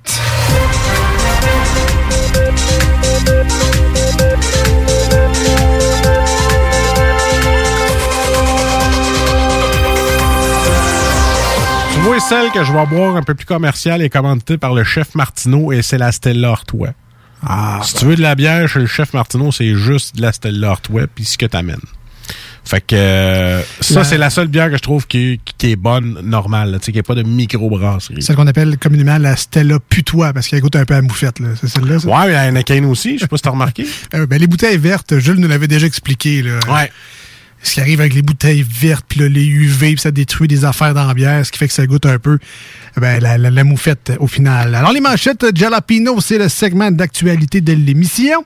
Vois, celle que je vais boire un peu plus commerciale est commandée par le chef Martineau et c'est la Stella Artois. Ah, si tu veux de la bière chez le chef Martineau, c'est juste de la Stella Artois puis ce que t'amènes. Fait que euh, ça, c'est la seule bière que je trouve qui, qui est bonne, normale, tu sais, qui n'est pas de microbrasserie. Celle qu'on appelle communément la Stella Putois, parce qu'elle goûte un peu à moufette. là. C'est celle-là? Ouais, il y a une aussi, je sais pas si t'as remarqué. <laughs> Euh, ben, les bouteilles vertes, Jules nous l'avait déjà expliqué. Là. Ouais. Ce qui arrive avec les bouteilles vertes, puis les UV, puis ça détruit des affaires dans la bière, ce qui fait que ça goûte un peu ben, la, la- la moufette au final. Alors, les manchettes Jalapino, c'est le segment d'actualité de l'émission.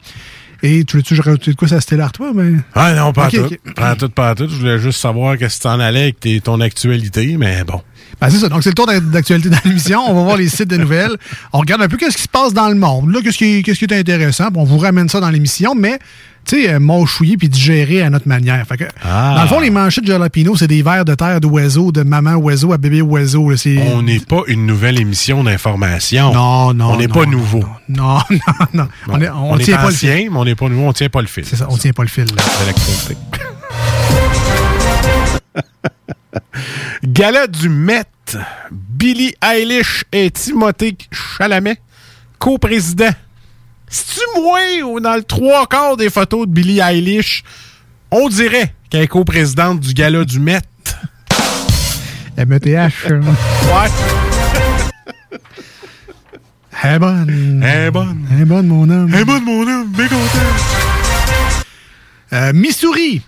Et tu veux-tu que je rajoute de quoi ça Stella Artois? Ben... Ah non, pas tout. Pas tout, pas tout. Je voulais juste savoir qu'est-ce que t'en allais avec tes- ton actualité, mais bon. Ben, c'est ça. Donc, c'est le tour d'ac- d'actualité dans l'émission. On va voir les sites de nouvelles. On regarde un peu qu'est-ce qui se passe dans le monde. Là, qu'est-ce qui, qui est intéressant? Puis on vous ramène ça dans l'émission, mais, tu sais, euh, mâchouiller puis digérer à notre manière. Fait que, Ah. Dans le fond, les manchettes de jalapino, c'est des vers de terre d'oiseaux, de maman oiseau à bébé oiseau. là. On n'est pas une nouvelle émission d'information. Non, non, On n'est pas nouveau. Non, non, non. <laughs> On, est, on, tient pas le fil. mais on n'est pas nouveau, on tient pas le fil. C'est ça, on tient pas le fil. là. <laughs> Gala du Met. Billie Eilish et Timothée Chalamet coprésident. C'est-tu moi ou dans le trois quarts des photos de Billie Eilish, on dirait qu'elle est coprésidente du gala du Met? METH. euh, Ouais. Elle est bonne. Elle est bonne. Est bonne, mon homme. Est bonne, mon homme. Bien content. Euh, Missouri.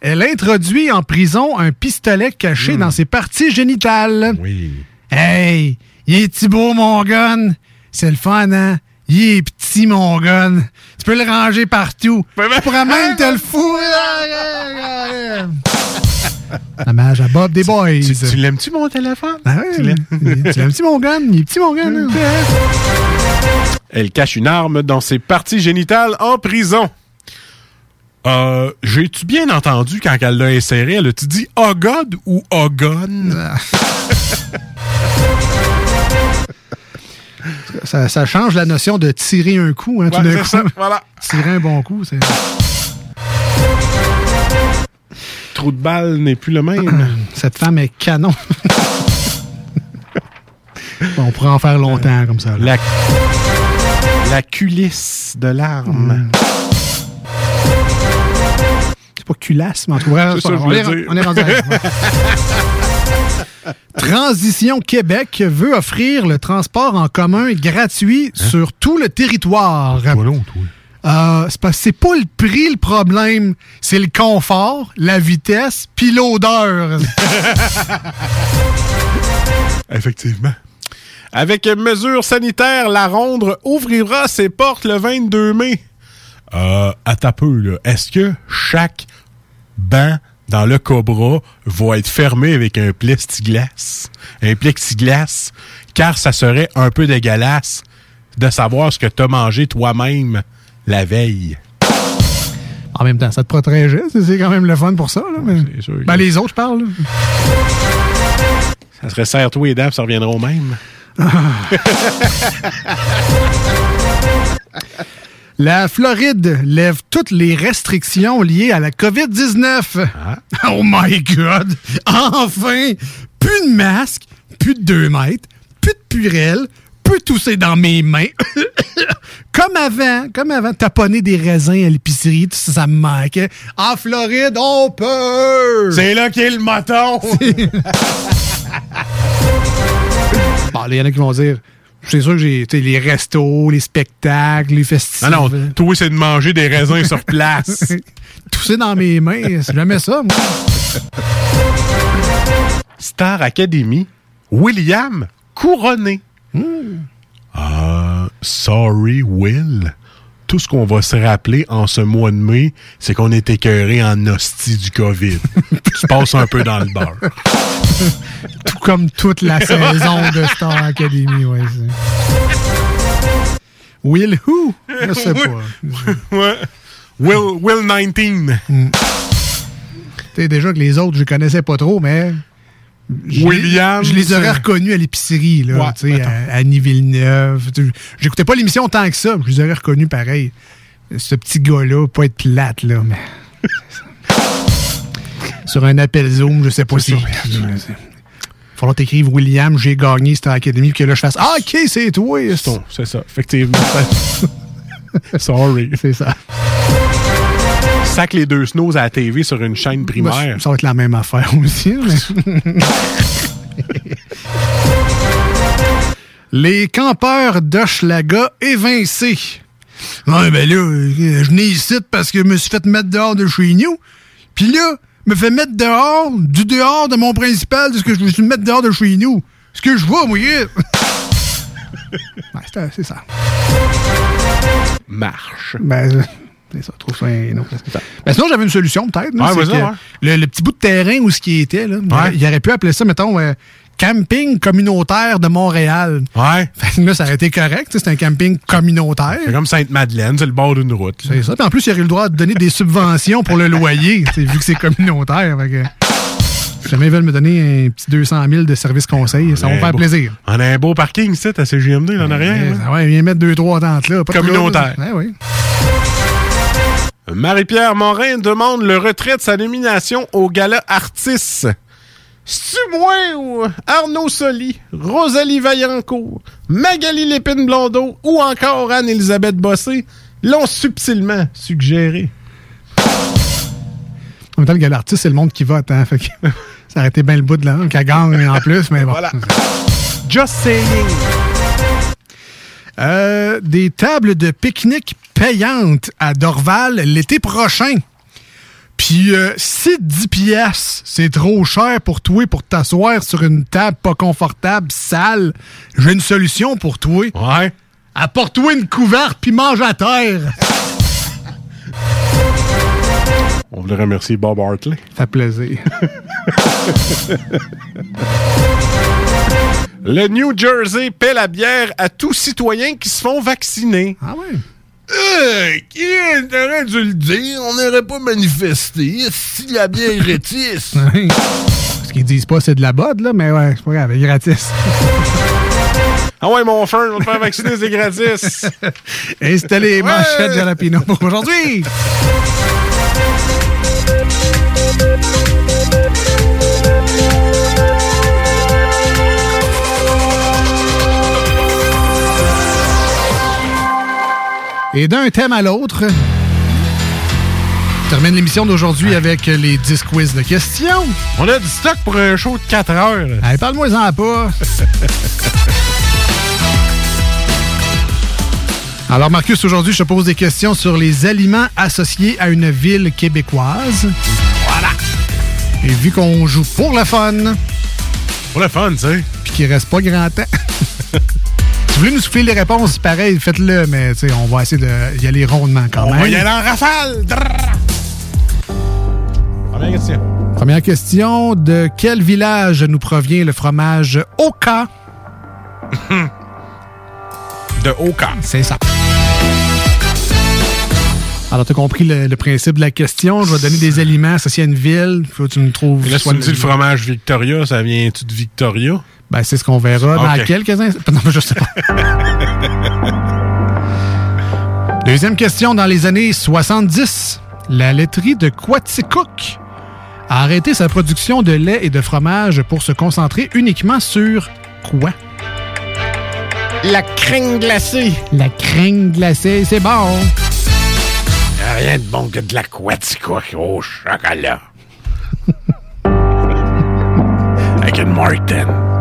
Elle introduit en prison un pistolet caché Hmm. dans ses parties génitales. Oui. Hey, il est beau, mon gun. C'est le fun, hein? Il est petit, mon gun. Tu peux le ranger partout. Tu pourrais même te le foutre. Hommage à Bob des Boys. Tu, tu l'aimes-tu, mon téléphone? Ah ouais, tu l'aimes-tu, mon gun? Il est petit, mon gun. hein? <laughs> Elle cache une arme dans ses parties génitales en prison. Euh, j'ai-tu bien entendu quand elle l'a inséré, elle a-tu dit Oh God ou Oh Gun? <laughs> <laughs> Ça, ça change la notion de tirer un coup, hein, tout Ouais, d'un c'est coup. ça, voilà. <laughs> Tirer un bon coup, c'est... Trou de balle n'est plus le même. <clears throat> Cette femme est canon. <laughs> Bon, on pourrait en faire longtemps comme ça. là. La, la culisse de l'arme. C'est pas culasse, mais en tout cas, <laughs> on, est, on est rendu à- Transition Québec veut offrir le transport en commun gratuit Hein? sur tout le territoire. Euh, c'est parce que c'est pas le prix le problème, c'est le confort, la vitesse, puis l'odeur. <laughs> Effectivement. Avec mesures sanitaires, la Ronde ouvrira ses portes le 22 mai. Euh, à ta peu, là. Est-ce que chaque banc dans le Cobra va être fermé avec un plexiglas? Un plexiglas? Car ça serait un peu dégueulasse de savoir ce que tu as mangé toi-même la veille. En même temps, ça te protégeait, c'est quand même le fun pour ça. Là, mais... Ben, les autres, je parle. là. Ça serait serre-toi les dents, ça reviendra au même. <laughs> La Floride lève toutes les restrictions liées à la COVID-19. Oh my God! Enfin! Plus de masque, plus de 2 mètres, plus de purelle, plus tousser dans mes mains. <coughs> comme avant, comme avant, taponner des raisins à l'épicerie, tout ça, ça me manquait. En Floride, on peut! C'est là qu'est le moton! <laughs> Bon, il y en a qui vont dire, c'est sûr que j'ai les restos, les spectacles, les festivals. Non, non, toi, c'est de manger des raisins sur place. <laughs> Tousser dans mes mains, c'est jamais ça, moi. Star Academy, William couronné. Ah, sorry, Will. Tout ce qu'on va se rappeler en ce mois de mai, c'est qu'on est écœuré en hostie du COVID. <laughs> Tu passes un peu dans le beurre. <laughs> Tout comme toute la saison de Star Academy, ouais. Will who? Je sais pas. ouais. Will, Will 19. Tu sais, déjà que les autres, je connaissais pas trop, mais. William, Je les aurais reconnus à l'épicerie, là. Ouais, tu sais, à, Annie Villeneuve. J'écoutais pas l'émission tant que ça, mais je les aurais reconnus pareil. Ce petit gars-là, pas être plate, là, mais. <laughs> Sur un appel Zoom, je sais pas si. Il va falloir t'écrire William, j'ai gagné Star Academy, puis que là, je fasse Ah, ok, c'est toi. C'est ça, effectivement. <laughs> Sorry. C'est ça. Sac les deux snows à la TV sur une chaîne primaire. Ben, ça va être la même affaire aussi. mais- <laughs> Les campeurs d'Hochelaga évincés. Ouais, ben là, euh, je n'ai ici parce que je me suis fait mettre dehors de chez nous. Puis là, me fait mettre dehors, du dehors de mon principal, de ce que je me suis mettre dehors de chez nous. Ce que je vois, moi. <laughs> Ouais, c'est- c'est ça. Marche. Ben, euh, c'est ça, trouve ça un autre. Ben, sinon, j'avais une solution, peut-être. là, Ouais, ouais. le, le petit bout de terrain où ce qui était, là, il aurait- il aurait pu appeler ça, mettons, euh, camping communautaire de Montréal. Ouais. <laughs> Fait que là, ça aurait été correct. C'est un camping communautaire. C'est comme Sainte-Madeleine, c'est le bord d'une route. C'est ça. Puis en plus, il aurait eu le droit de donner des subventions pour le loyer, <laughs> vu que c'est communautaire. Fait que, si jamais ils veulent me donner un petit 200 000 de service conseil, ça va me faire beau- plaisir. On a un beau parking, ici, à CGMD, là, en arrière. Ouais, viens mettre deux, trois tentes là. pas Communautaire. Ouais, oui. Marie-Pierre Morin demande le retrait de sa nomination au gala Artis. C'est-tu moi ou Arnaud Soli, Rosalie Vaillancourt, Magali Lépine Blondeau ou encore Anne-Elisabeth Bossé l'ont subtilement suggéré? En même temps, le gars l'artiste, c'est le monde qui vote. Hein, fait que <laughs> ça aurait été bien le bout de la qu'elle gagne en plus, mais bon. Voilà. Just saying. Euh, des tables de pique-nique payantes à Dorval l'été prochain. Puis euh, si 10 pièces, c'est trop cher pour toi pour t'asseoir sur une table pas confortable, sale, j'ai une solution pour toi. Ouais. Apporte-toi une couverte puis mange à terre. On voulait remercier Bob Hartley. Ça fait plaisir. <laughs> Le New Jersey paie la bière à tous citoyens qui se font vacciner. Ah ouais? Euh, qui aurait dû le dire? On n'aurait pas manifesté si la bière rétisse. <laughs> Ce qu'ils disent pas, c'est de la bod, là, mais ouais, c'est pas grave, gratis. Ah ouais, mon frère, on va te faire vacciner, c'est gratis. <laughs> Installez les manchettes Jalapino pour aujourd'hui. <laughs> Et d'un thème à l'autre, on termine l'émission d'aujourd'hui avec les 10 quiz de questions. On a du stock pour un show de 4 heures. Allez, parle-moi-en pas. <laughs> Alors, Marcus, aujourd'hui, je te pose des questions sur les aliments associés à une ville québécoise. Voilà. Et vu qu'on joue pour le fun. Pour le fun, tu sais. Puis qu'il reste pas grand temps. <laughs> vous voulez nous souffler les réponses, pareil, faites-le, mais tu sais, on va essayer d'y aller rondement quand On même. va y aller en rafale. Première question. Première question, de quel village nous provient le fromage Oka? <laughs> de Oka. C'est ça. Alors, tu as compris le, le principe de la question. Je vais donner des aliments associés à une ville. Faut que tu me trouves. Et là, si tu me dis le fromage Victoria, ça vient-tu de Victoria? Ben, c'est ce qu'on verra dans quelques instants. <laughs> Non, mais je sais pas. Deuxième question. Dans les années 70, la laiterie de Quaticook a arrêté sa production de lait et de fromage pour se concentrer uniquement sur quoi? La crème glacée. La crème glacée, c'est bon. Rien de bon que de la Quaticook au chocolat. <laughs> Avec une Martin.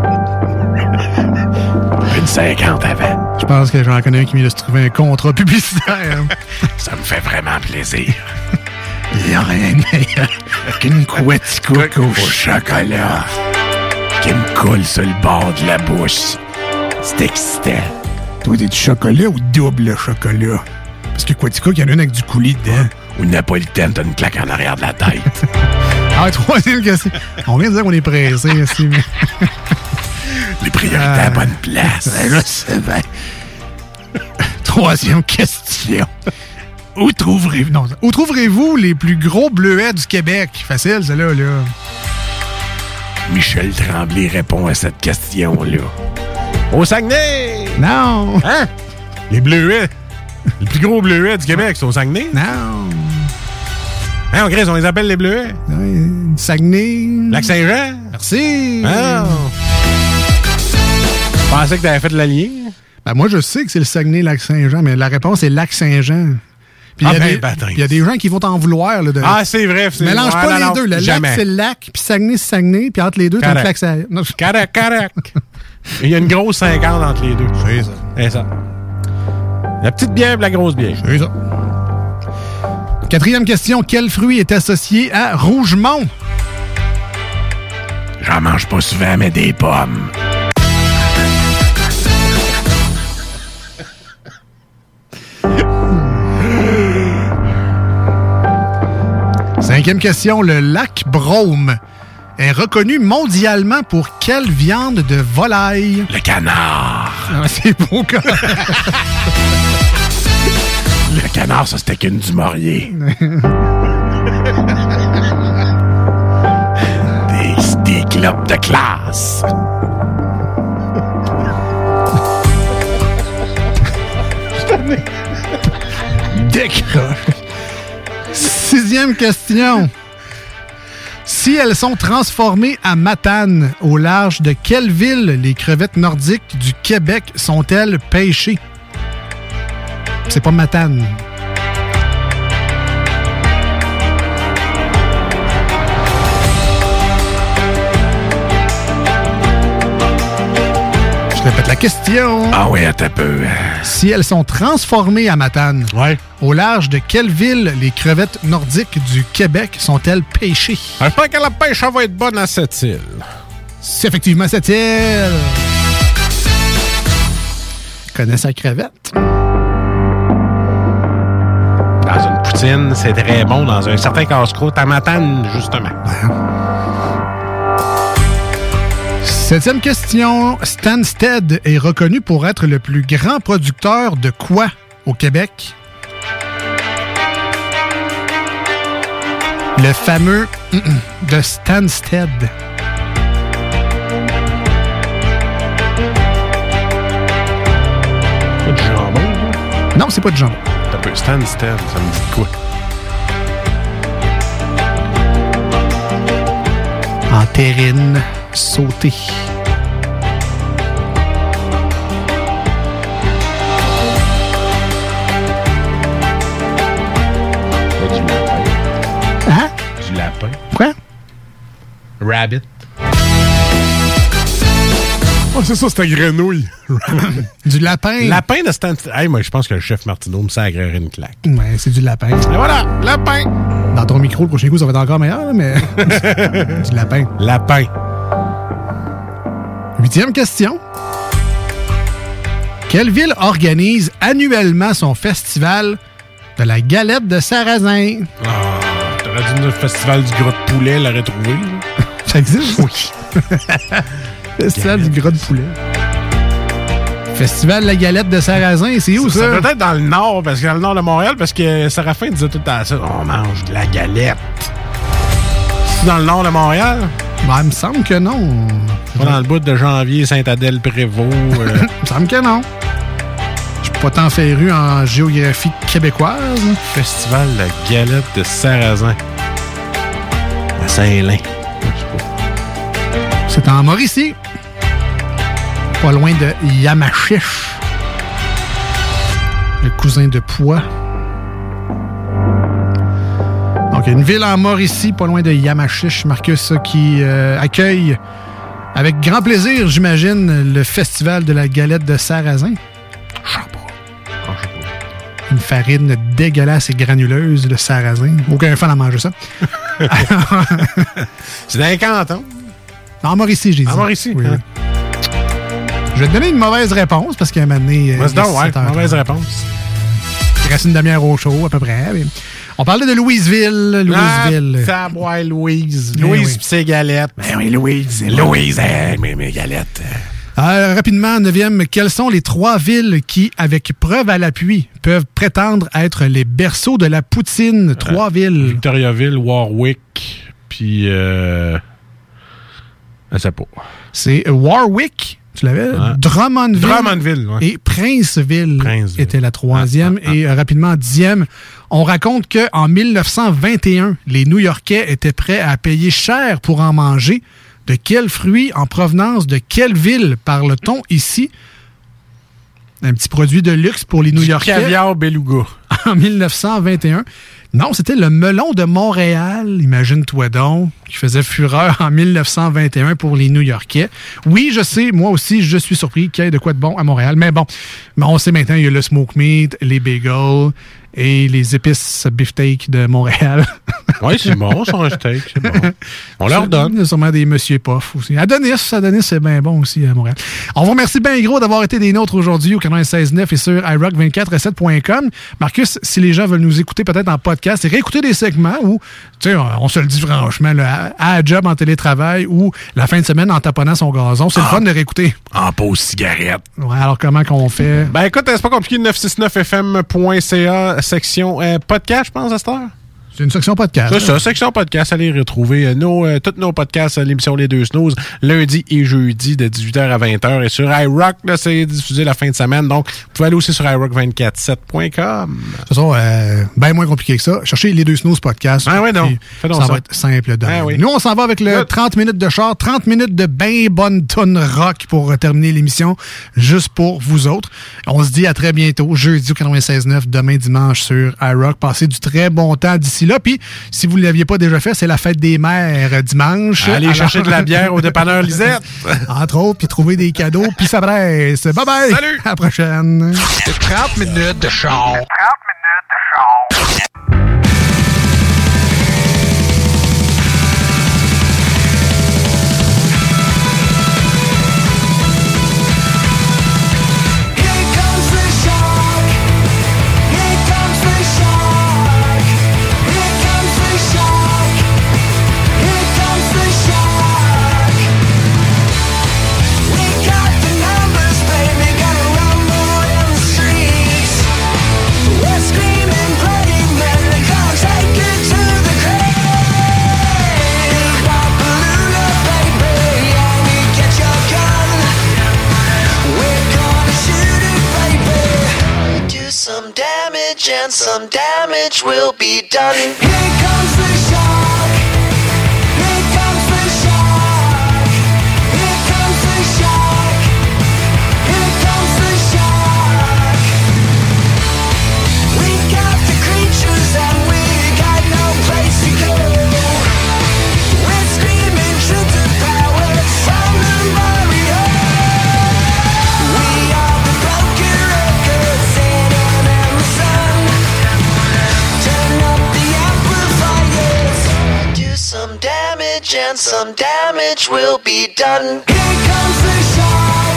Une 50 avant. Je pense que j'en connais un qui vient de se trouver un contrat publicitaire. <laughs> Ça me fait vraiment plaisir. Il n'y a rien de meilleur qu'une Quaticook au chocolat. Qui me coule sur le bord de la bouche. C'est excitant. Toi, t'es du chocolat ou double chocolat? Parce que Quaticook, il y en a une avec du coulis dedans. Ou Napolitaine, t'as une claque en arrière de la tête. <laughs> Ah, troisième question. On vient de dire qu'on est pressé <laughs> ici, mais... Les priorités à la bonne place. Je sais bien. <laughs> Troisième question. Où trouverez-vous non, où trouverez-vous les plus gros bleuets du Québec? Facile, celle-là, là. Michel Tremblay répond à cette question-là. Au Saguenay! Non! Hein? Les bleuets. Les plus gros bleuets du Québec, c'est au Saguenay? Non. Hein, on, Chris, on les appelle les bleuets? Saguenay. Lac-Saint-Jean? Merci. Ah. Je pensais que t'avais fait de la ligne. Ben, moi, je sais que c'est le Saguenay-Lac-Saint-Jean, mais la réponse est Lac-Saint-Jean. Puis il y Ah, a ben, puis il y a des gens qui vont t'en vouloir. Là, de... Ah, c'est vrai. c'est- Mélange ouais, pas non, les non, deux. Le jamais. lac, c'est le lac, puis Saguenay, c'est Saguenay, puis entre les deux, t'as le lac Saguenay. Correct, correct. <laughs> Il y a une grosse 50 entre les deux. C'est ça. C'est ça. La petite bière et la grosse bière. C'est ça. Quatrième question. Quel fruit est associé à Rougemont? J'en mange pas souvent, mais des pommes. Cinquième question. Le lac Brome est reconnu mondialement pour quelle viande de volaille? Le canard. Ah, c'est beau, quand Le canard, ça, c'était qu'une du Maurier. <laughs> des, des clopes de classe. <laughs> Décroche. Sixième question. Si elles sont transformées à Matane, au large de quelle ville les crevettes nordiques du Québec sont-elles pêchées? C'est pas Matane. La question. Ah oui, attends un peu. Si elles sont transformées à Matane, au large de quelle ville les crevettes nordiques du Québec sont-elles pêchées? J'espère que la pêche va être bonne à cette île. C'est effectivement cette île. Connais sa crevette? Dans une poutine, c'est très bon. Dans un certain casse-croûte à Matane, justement. Septième question. Stansted est reconnu pour être le plus grand producteur de quoi au Québec? Le fameux de Stansted. Pas de jambon. Non, c'est pas de jambon. T'as peu Stansted, ça me dit quoi? En terrine sautée. Pas du lapin. Hein? Du lapin. Quoi? Rabbit. Oh, c'est ça, c'était grenouille. <laughs> du lapin. Lapin de Stansted. Hey, moi, je pense que le chef Martineau me sacrerait une claque. Ouais, c'est du lapin. Et voilà, lapin. Dans ton micro, le prochain coup, ça va être encore meilleur, là, mais. <laughs> <laughs> du lapin. Lapin. Huitième question. Quelle ville organise annuellement son festival de la galette de sarrasin? Ah, t'aurais dit le festival du gros de poulet, l'aurait trouvé. <laughs> Ça existe? Oui. <laughs> festival du gras de poulet. Festival de la galette de sarrasin, c'est où ça? Ça peut être dans le nord, parce que dans le nord de Montréal, parce que Séraphin disait tout temps ça. On mange de la galette. C'est dans le nord de Montréal? Ben, il me semble que non. Pas dans le bout de janvier, Saint-Adèle-Prévost. <laughs> euh. Il me semble que non. Je suis pas tant féru en géographie québécoise. Festival de la galette de Sarrasin. À Saint-Lin. C'est en Mauricie. Pas loin de Yamachiche. Le cousin de Poix. Donc, une ville en Mauricie, pas loin de Yamachiche, Marcus, qui euh, accueille avec grand plaisir, j'imagine, le festival de la galette de Sarrasin. Une farine dégueulasse et granuleuse, le sarrasin. Aucun fan à manger ça. <laughs> C'est dans les cantons. En Mauricie, j'ai dit. En Mauricie, Oui, hein. oui. Je vais te donner une mauvaise réponse parce qu'à un moment donné. euh, donc, ouais, 17 heures mauvaise 30. réponse. Il reste une demi-heure au show, à peu près. mais- On parlait de Louisville. Louisville. Ah, Sabois, Louise. Eh Louise oui. pis ses galettes. Ben oui, Louise. Louise, hein, mes, mes galettes. Euh, rapidement, neuvième, quelles sont les trois villes qui, avec preuve à l'appui, peuvent prétendre être les berceaux de la poutine? Trois villes. Victoriaville, Warwick, puis... Euh... Je sais pas. C'est Warwick, tu l'avais? Drummondville. Drummondville, ouais. Et Princeville, Princeville. était la troisième. Et euh, rapidement, dixième, on raconte qu'en 1921, les New-Yorkais étaient prêts à payer cher pour en manger. De quels fruits en provenance de quelle ville parle-t-on ici? Un petit produit de luxe pour les New-Yorkais. Caviar beluga. <laughs> En 1921. Non, c'était le melon de Montréal, imagine-toi donc, qui faisait fureur en 1921 pour les New-Yorkais. Oui, je sais, moi aussi, je suis surpris qu'il y ait de quoi de bon à Montréal. Mais bon, on sait maintenant, il y a le smoke meat, les bagels et les épices beefsteak de Montréal. <laughs> Oui, c'est bon, sur un steak, c'est bon. On leur donne. Il y a sûrement des Monsieur Poff aussi. Adonis, Adonis, c'est bien bon aussi à Montréal. On vous remercie bien gros d'avoir été des nôtres aujourd'hui au 96.9 et sur iRock247.com. Marcus, si les gens veulent nous écouter peut-être en podcast et réécouter des segments où, tu sais, on se le dit franchement, là, à à job en télétravail ou la fin de semaine en taponnant son gazon, c'est le fun de réécouter. En pause cigarette. Ouais, alors comment qu'on fait? Ben écoute, c'est pas compliqué, 969fm.ca, section euh, podcast, je pense, à cette heure? C'est une section podcast. C'est ça, section podcast. Allez retrouver euh, nos, euh, tous nos podcasts à l'émission Les Deux Snooze, lundi et jeudi de 18h à 20h. Et sur iRock, c'est diffusé la fin de semaine. Donc, vous pouvez aller aussi sur iRock247.com. De toute façon, euh, bien moins compliqué que ça. Cherchez les deux snooze podcasts. Ah ouais, donc ça, ça. va être simple. Ah oui. Nous, on s'en va avec le 30 minutes de char, 30 minutes de bien bonne tonne rock pour terminer l'émission, juste pour vous autres. On se dit à très bientôt, jeudi au 96.9, demain dimanche sur iRock. Passez du très bon temps d'ici là. Puis, si vous ne l'aviez pas déjà fait, c'est la fête des mères euh, dimanche. Allez Alors- chercher de la bière au dépanneur <laughs> Lisette. Entre autres, puis trouver des cadeaux, puis ça presse. Bye bye! Salut! À la prochaine! 30 minutes de char. Do and some damage will be done. Here comes the damage will be done. Here comes the shark.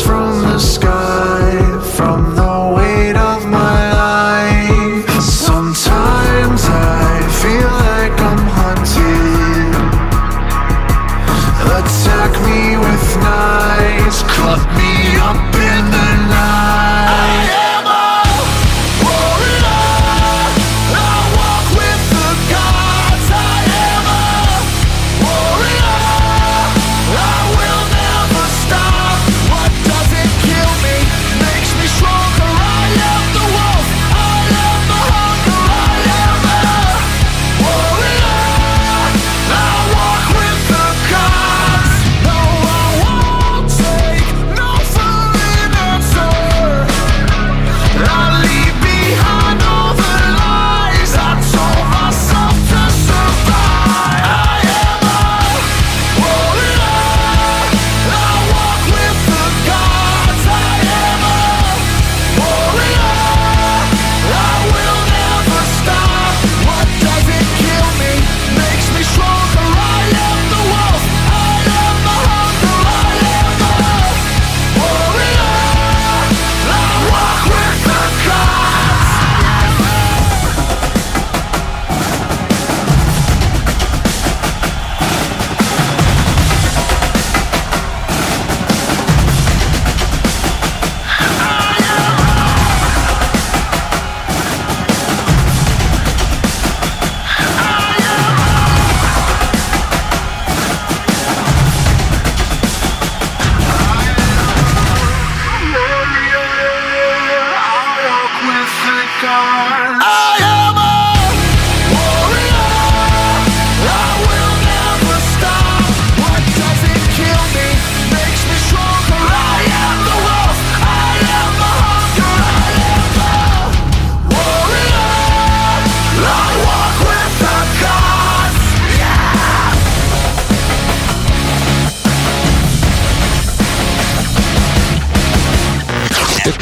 from the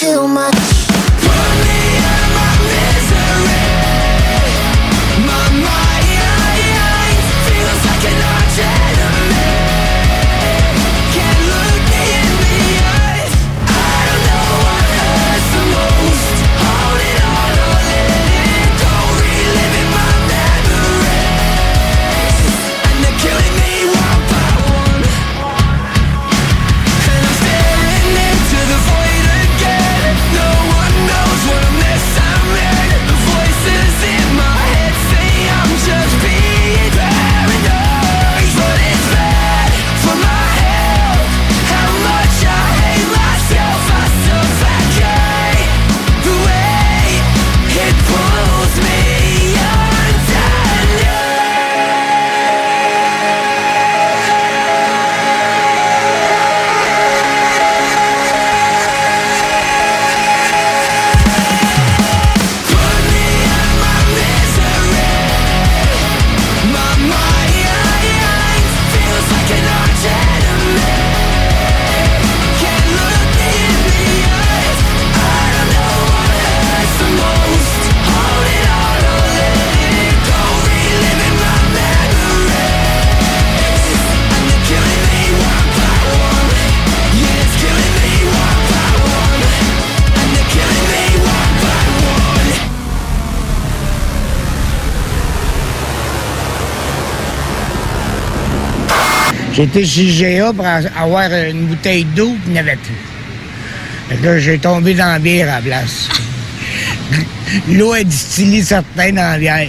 too much J'étais chez GA pour avoir une bouteille d'eau qu'il n'y avait plus. Fait que là, j'ai tombé dans la bière à place. L'eau est distillée certains dans la bière.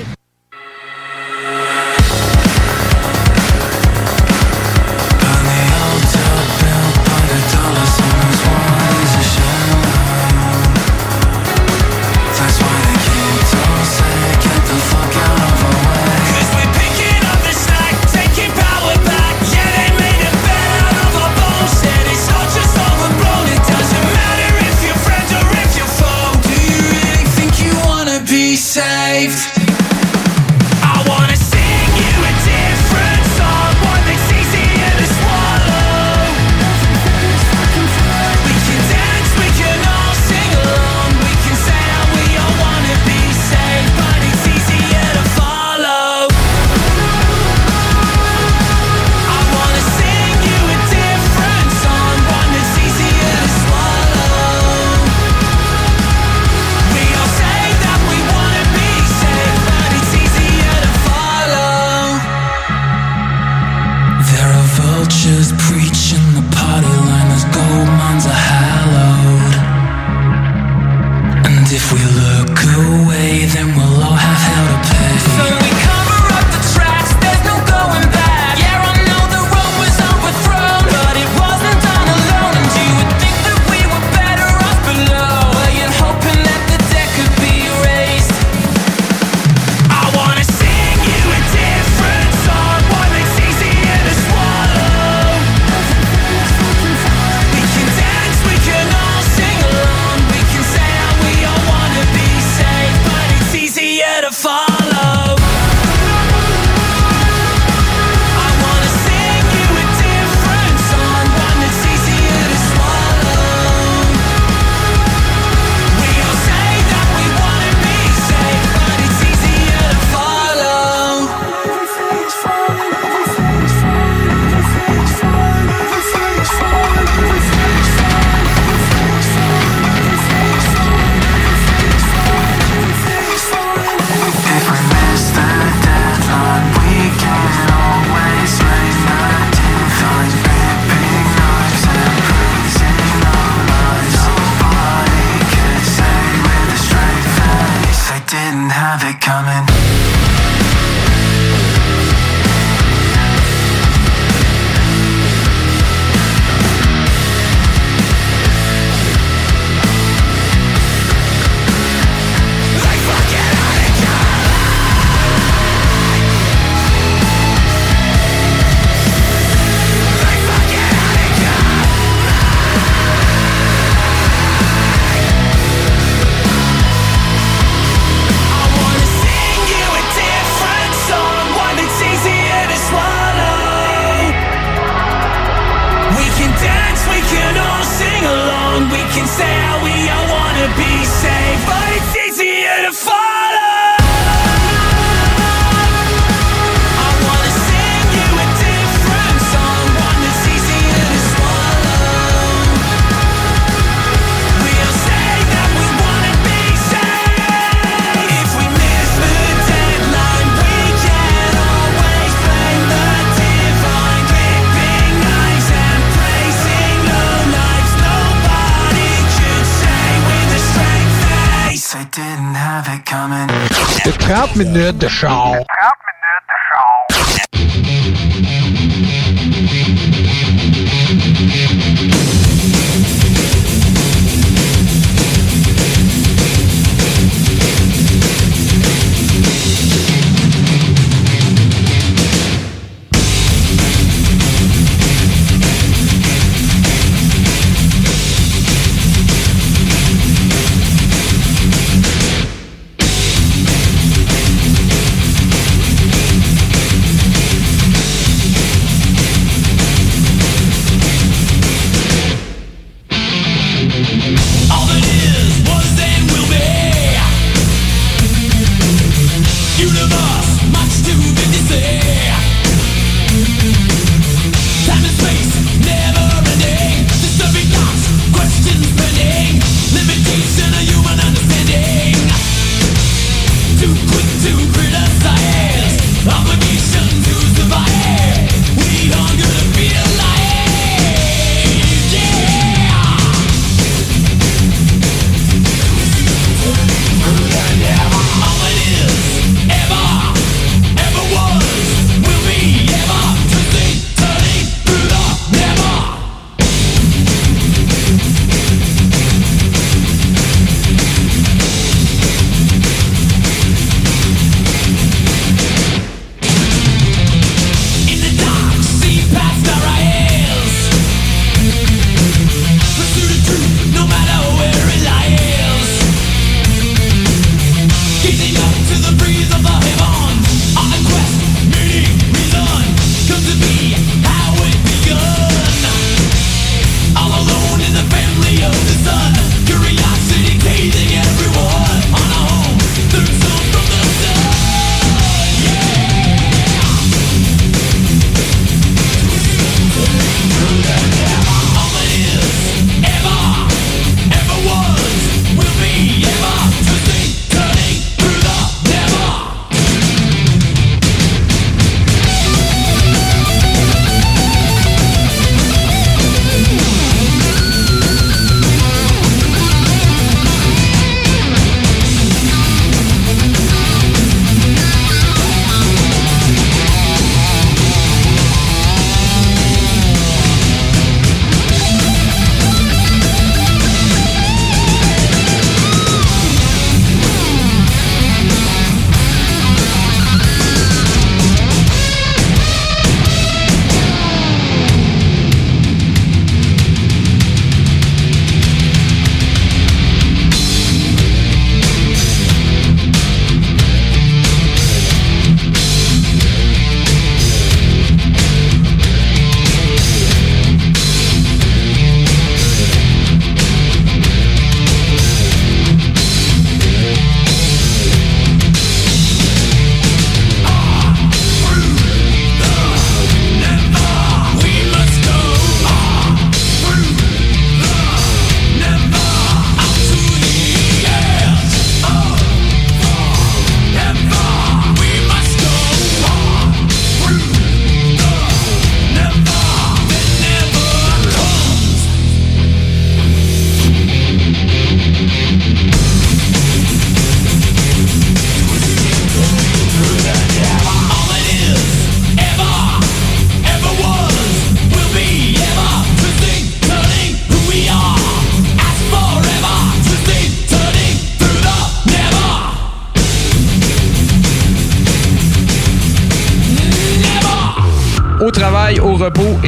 De 30 minutes de char.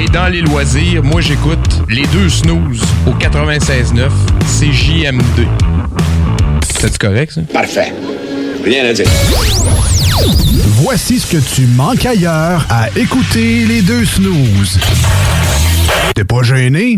Et dans les loisirs, moi j'écoute les deux snooze au 96.9 CJMD. C'est correct ça? Parfait. Rien à dire. Voici ce que tu manques ailleurs à écouter les deux snooze. T'es pas gêné?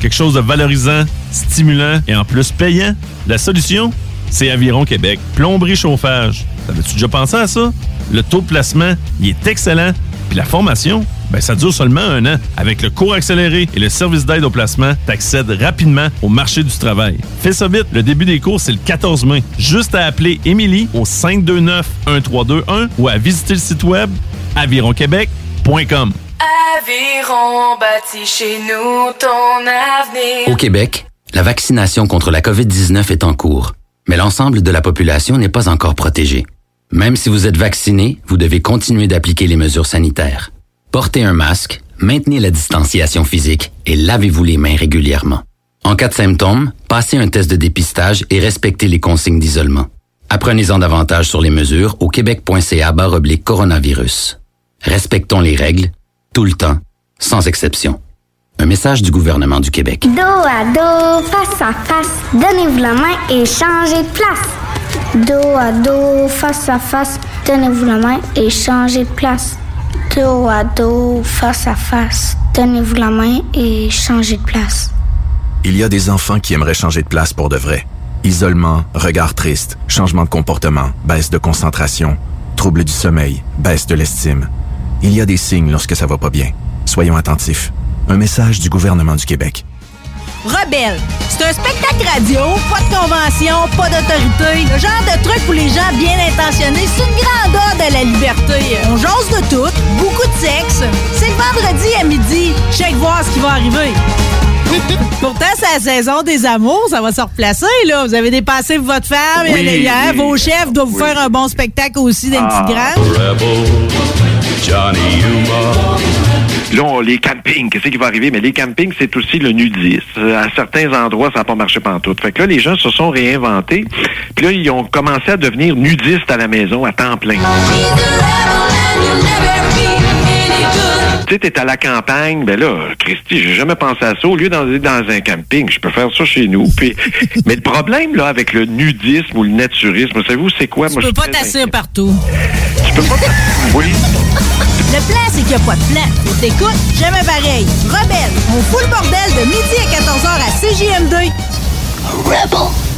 Quelque chose de valorisant, stimulant et en plus payant? La solution? C'est Aviron Québec. Plomberie chauffage. T'avais-tu déjà pensé à ça? Le taux de placement, il est excellent. Puis la formation, ben ça dure seulement un an. Avec le cours accéléré et le service d'aide au placement, t'accèdes rapidement au marché du travail. Fais ça vite, le début des cours, c'est le 14 mai. Juste à appeler Émilie au 529-1321 ou à visiter le site web avironquebec.com. Aviron bâti chez nous ton avenir. Au Québec, la vaccination contre la COVID-19 est en cours, mais l'ensemble de la population n'est pas encore protégée. Même si vous êtes vacciné, vous devez continuer d'appliquer les mesures sanitaires. Portez un masque, maintenez la distanciation physique et lavez-vous les mains régulièrement. En cas de symptômes, passez un test de dépistage et respectez les consignes d'isolement. Apprenez-en davantage sur les mesures au québec.ca coronavirus. Respectons les règles, tout le temps, sans exception. Un message du gouvernement du Québec. Dos à dos, face à face, donnez-vous la main et changez de place. Dos à dos, face à face, donnez-vous la main et changez de place. Dos à dos, face à face, donnez-vous la main et changez de place. Il y a des enfants qui aimeraient changer de place pour de vrai. Isolement, regard triste, changement de comportement, baisse de concentration, trouble du sommeil, baisse de l'estime. Il y a des signes lorsque ça va pas bien. Soyons attentifs. Un message du gouvernement du Québec. Rebelle. C'est un spectacle radio, pas de convention, pas d'autorité. Le genre de truc pour les gens bien intentionnés. C'est une grande ode à la liberté. On jase de tout, beaucoup de sexe. C'est le vendredi à midi. Check voir ce qui va arriver. <laughs> Pourtant, c'est la saison des amours, ça va se replacer, là. Vous avez dépassé votre femme, Oui, hier, oui. vos chefs doivent vous faire un bon spectacle aussi dans une petite grange. Johnny Là, on- les campings, qu'est-ce qui va arriver? Mais les campings, c'est aussi le nudisme. Euh, À certains endroits, ça n'a pas marché pantoute. Fait que là, les gens se sont réinventés. Puis là, ils ont commencé à devenir nudistes à la maison à temps plein. Tu sais, t'es à la campagne, ben là, Christy, j'ai jamais pensé à ça. Au lieu d'aller dans un camping, je peux faire ça chez nous. <laughs> Puis, mais le problème, là, avec le nudisme ou le naturisme, savez-vous, c'est quoi? Tu Moi, peux je pas t'asseoir partout. Tu peux pas Oui. Le plan, c'est qu'il n'y a pas de plan. Faut t'écoutes, jamais pareil. Rebelle, on fout le bordel de midi à 14h à CJM2. Rebel.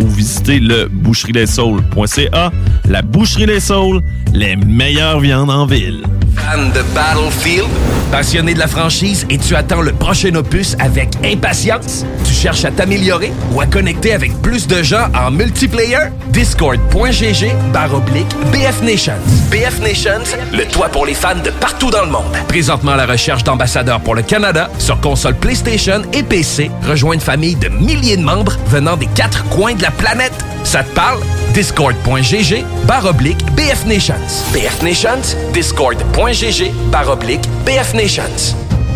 ou visitez le boucherieslessaules.ca. La Boucherie Les Saules, les meilleures viandes en ville. Fan de Battlefield? Passionné de la franchise et tu attends le prochain opus avec impatience? Tu cherches à t'améliorer ou à connecter avec plus de gens en multiplayer? Discord.gg barre oblique BF Nations. BF Nations, le toit pour les fans de partout dans le monde. Présentement à la recherche d'ambassadeurs pour le Canada sur console PlayStation et PC. Rejoins une famille de milliers de membres venant des quatre coins de la planète. Ça te parle? discord.gg baroblique BF Nations. BF Nations, discord.gg baroblique BF Nations.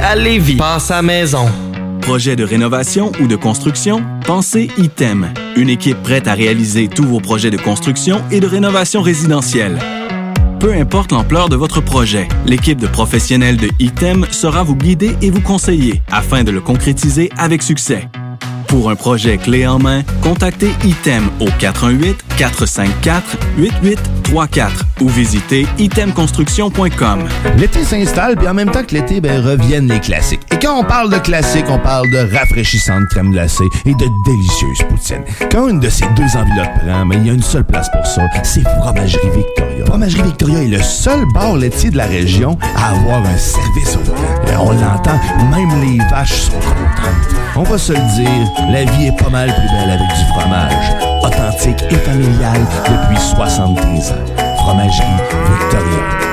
à Lévis. Passe à maison. Projet de rénovation ou de construction? Pensez ITEM, une équipe prête à réaliser tous vos projets de construction et de rénovation résidentielle. Peu importe l'ampleur de votre projet, l'équipe de professionnels de ITEM sera vous guider et vous conseiller afin de le concrétiser avec succès. Pour un projet clé en main, contactez ITEM au 418-454-8834 ou visitez itemconstruction.com. L'été s'installe, puis en même temps que l'été, ben, reviennent les classiques. Et quand on parle de classiques, on parle de rafraîchissante crème glacée et de délicieuses poutines. Quand une de ces deux enveloppes prend, mais il y a une seule place pour ça, c'est Fromagerie Victoria. Fromagerie Victoria est le seul bar laitier de la région à avoir un service au volant. Et on l'entend, même les vaches sont contentes. On va se le dire, la vie est pas mal plus belle avec du fromage. Et familial depuis 73 ans. Fromagerie Victoria.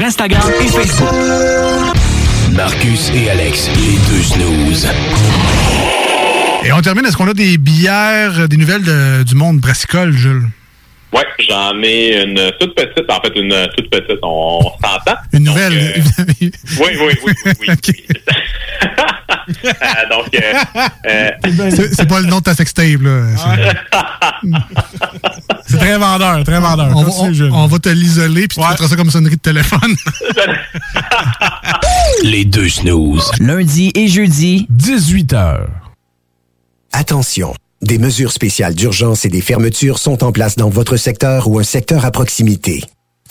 Instagram et Facebook. Marcus et Alex, les deux snooze. Et on termine, est-ce qu'on a des bières, des nouvelles de- du monde brassicole, Jules? Ouais, j'en ai une toute petite, en fait, une toute petite, on s'entend. Une nouvelle? Oui, oui, oui, oui, oui. <laughs> <laughs> Euh, donc, euh, euh, C'est pas le nom de ta sextape, là. C'est- très vendeur, très vendeur. On, va- Merci, on- Jules. on va te l'isoler, puis tu mettras ça comme sonnerie de téléphone. <laughs> Les deux snooze. Lundi et jeudi, 18h. Attention, des mesures spéciales d'urgence et des fermetures sont en place dans votre secteur ou un secteur à proximité.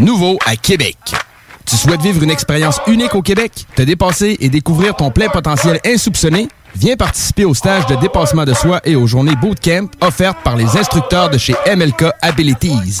Nouveau à Québec. Tu souhaites vivre une expérience unique au Québec, te dépasser et découvrir ton plein potentiel insoupçonné? Viens participer au stage de dépassement de soi et aux journées bootcamp offertes par les instructeurs de chez MLK Abilities.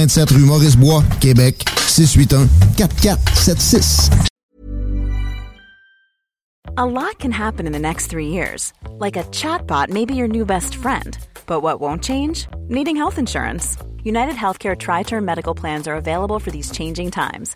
527 rue Maurice-Bois, Québec, 681 4476. A lot can happen in the next three years. Like a chatbot may be your new best friend. But what won't change? Needing health insurance. United Healthcare Tri Term Medical Plans are available for these changing times.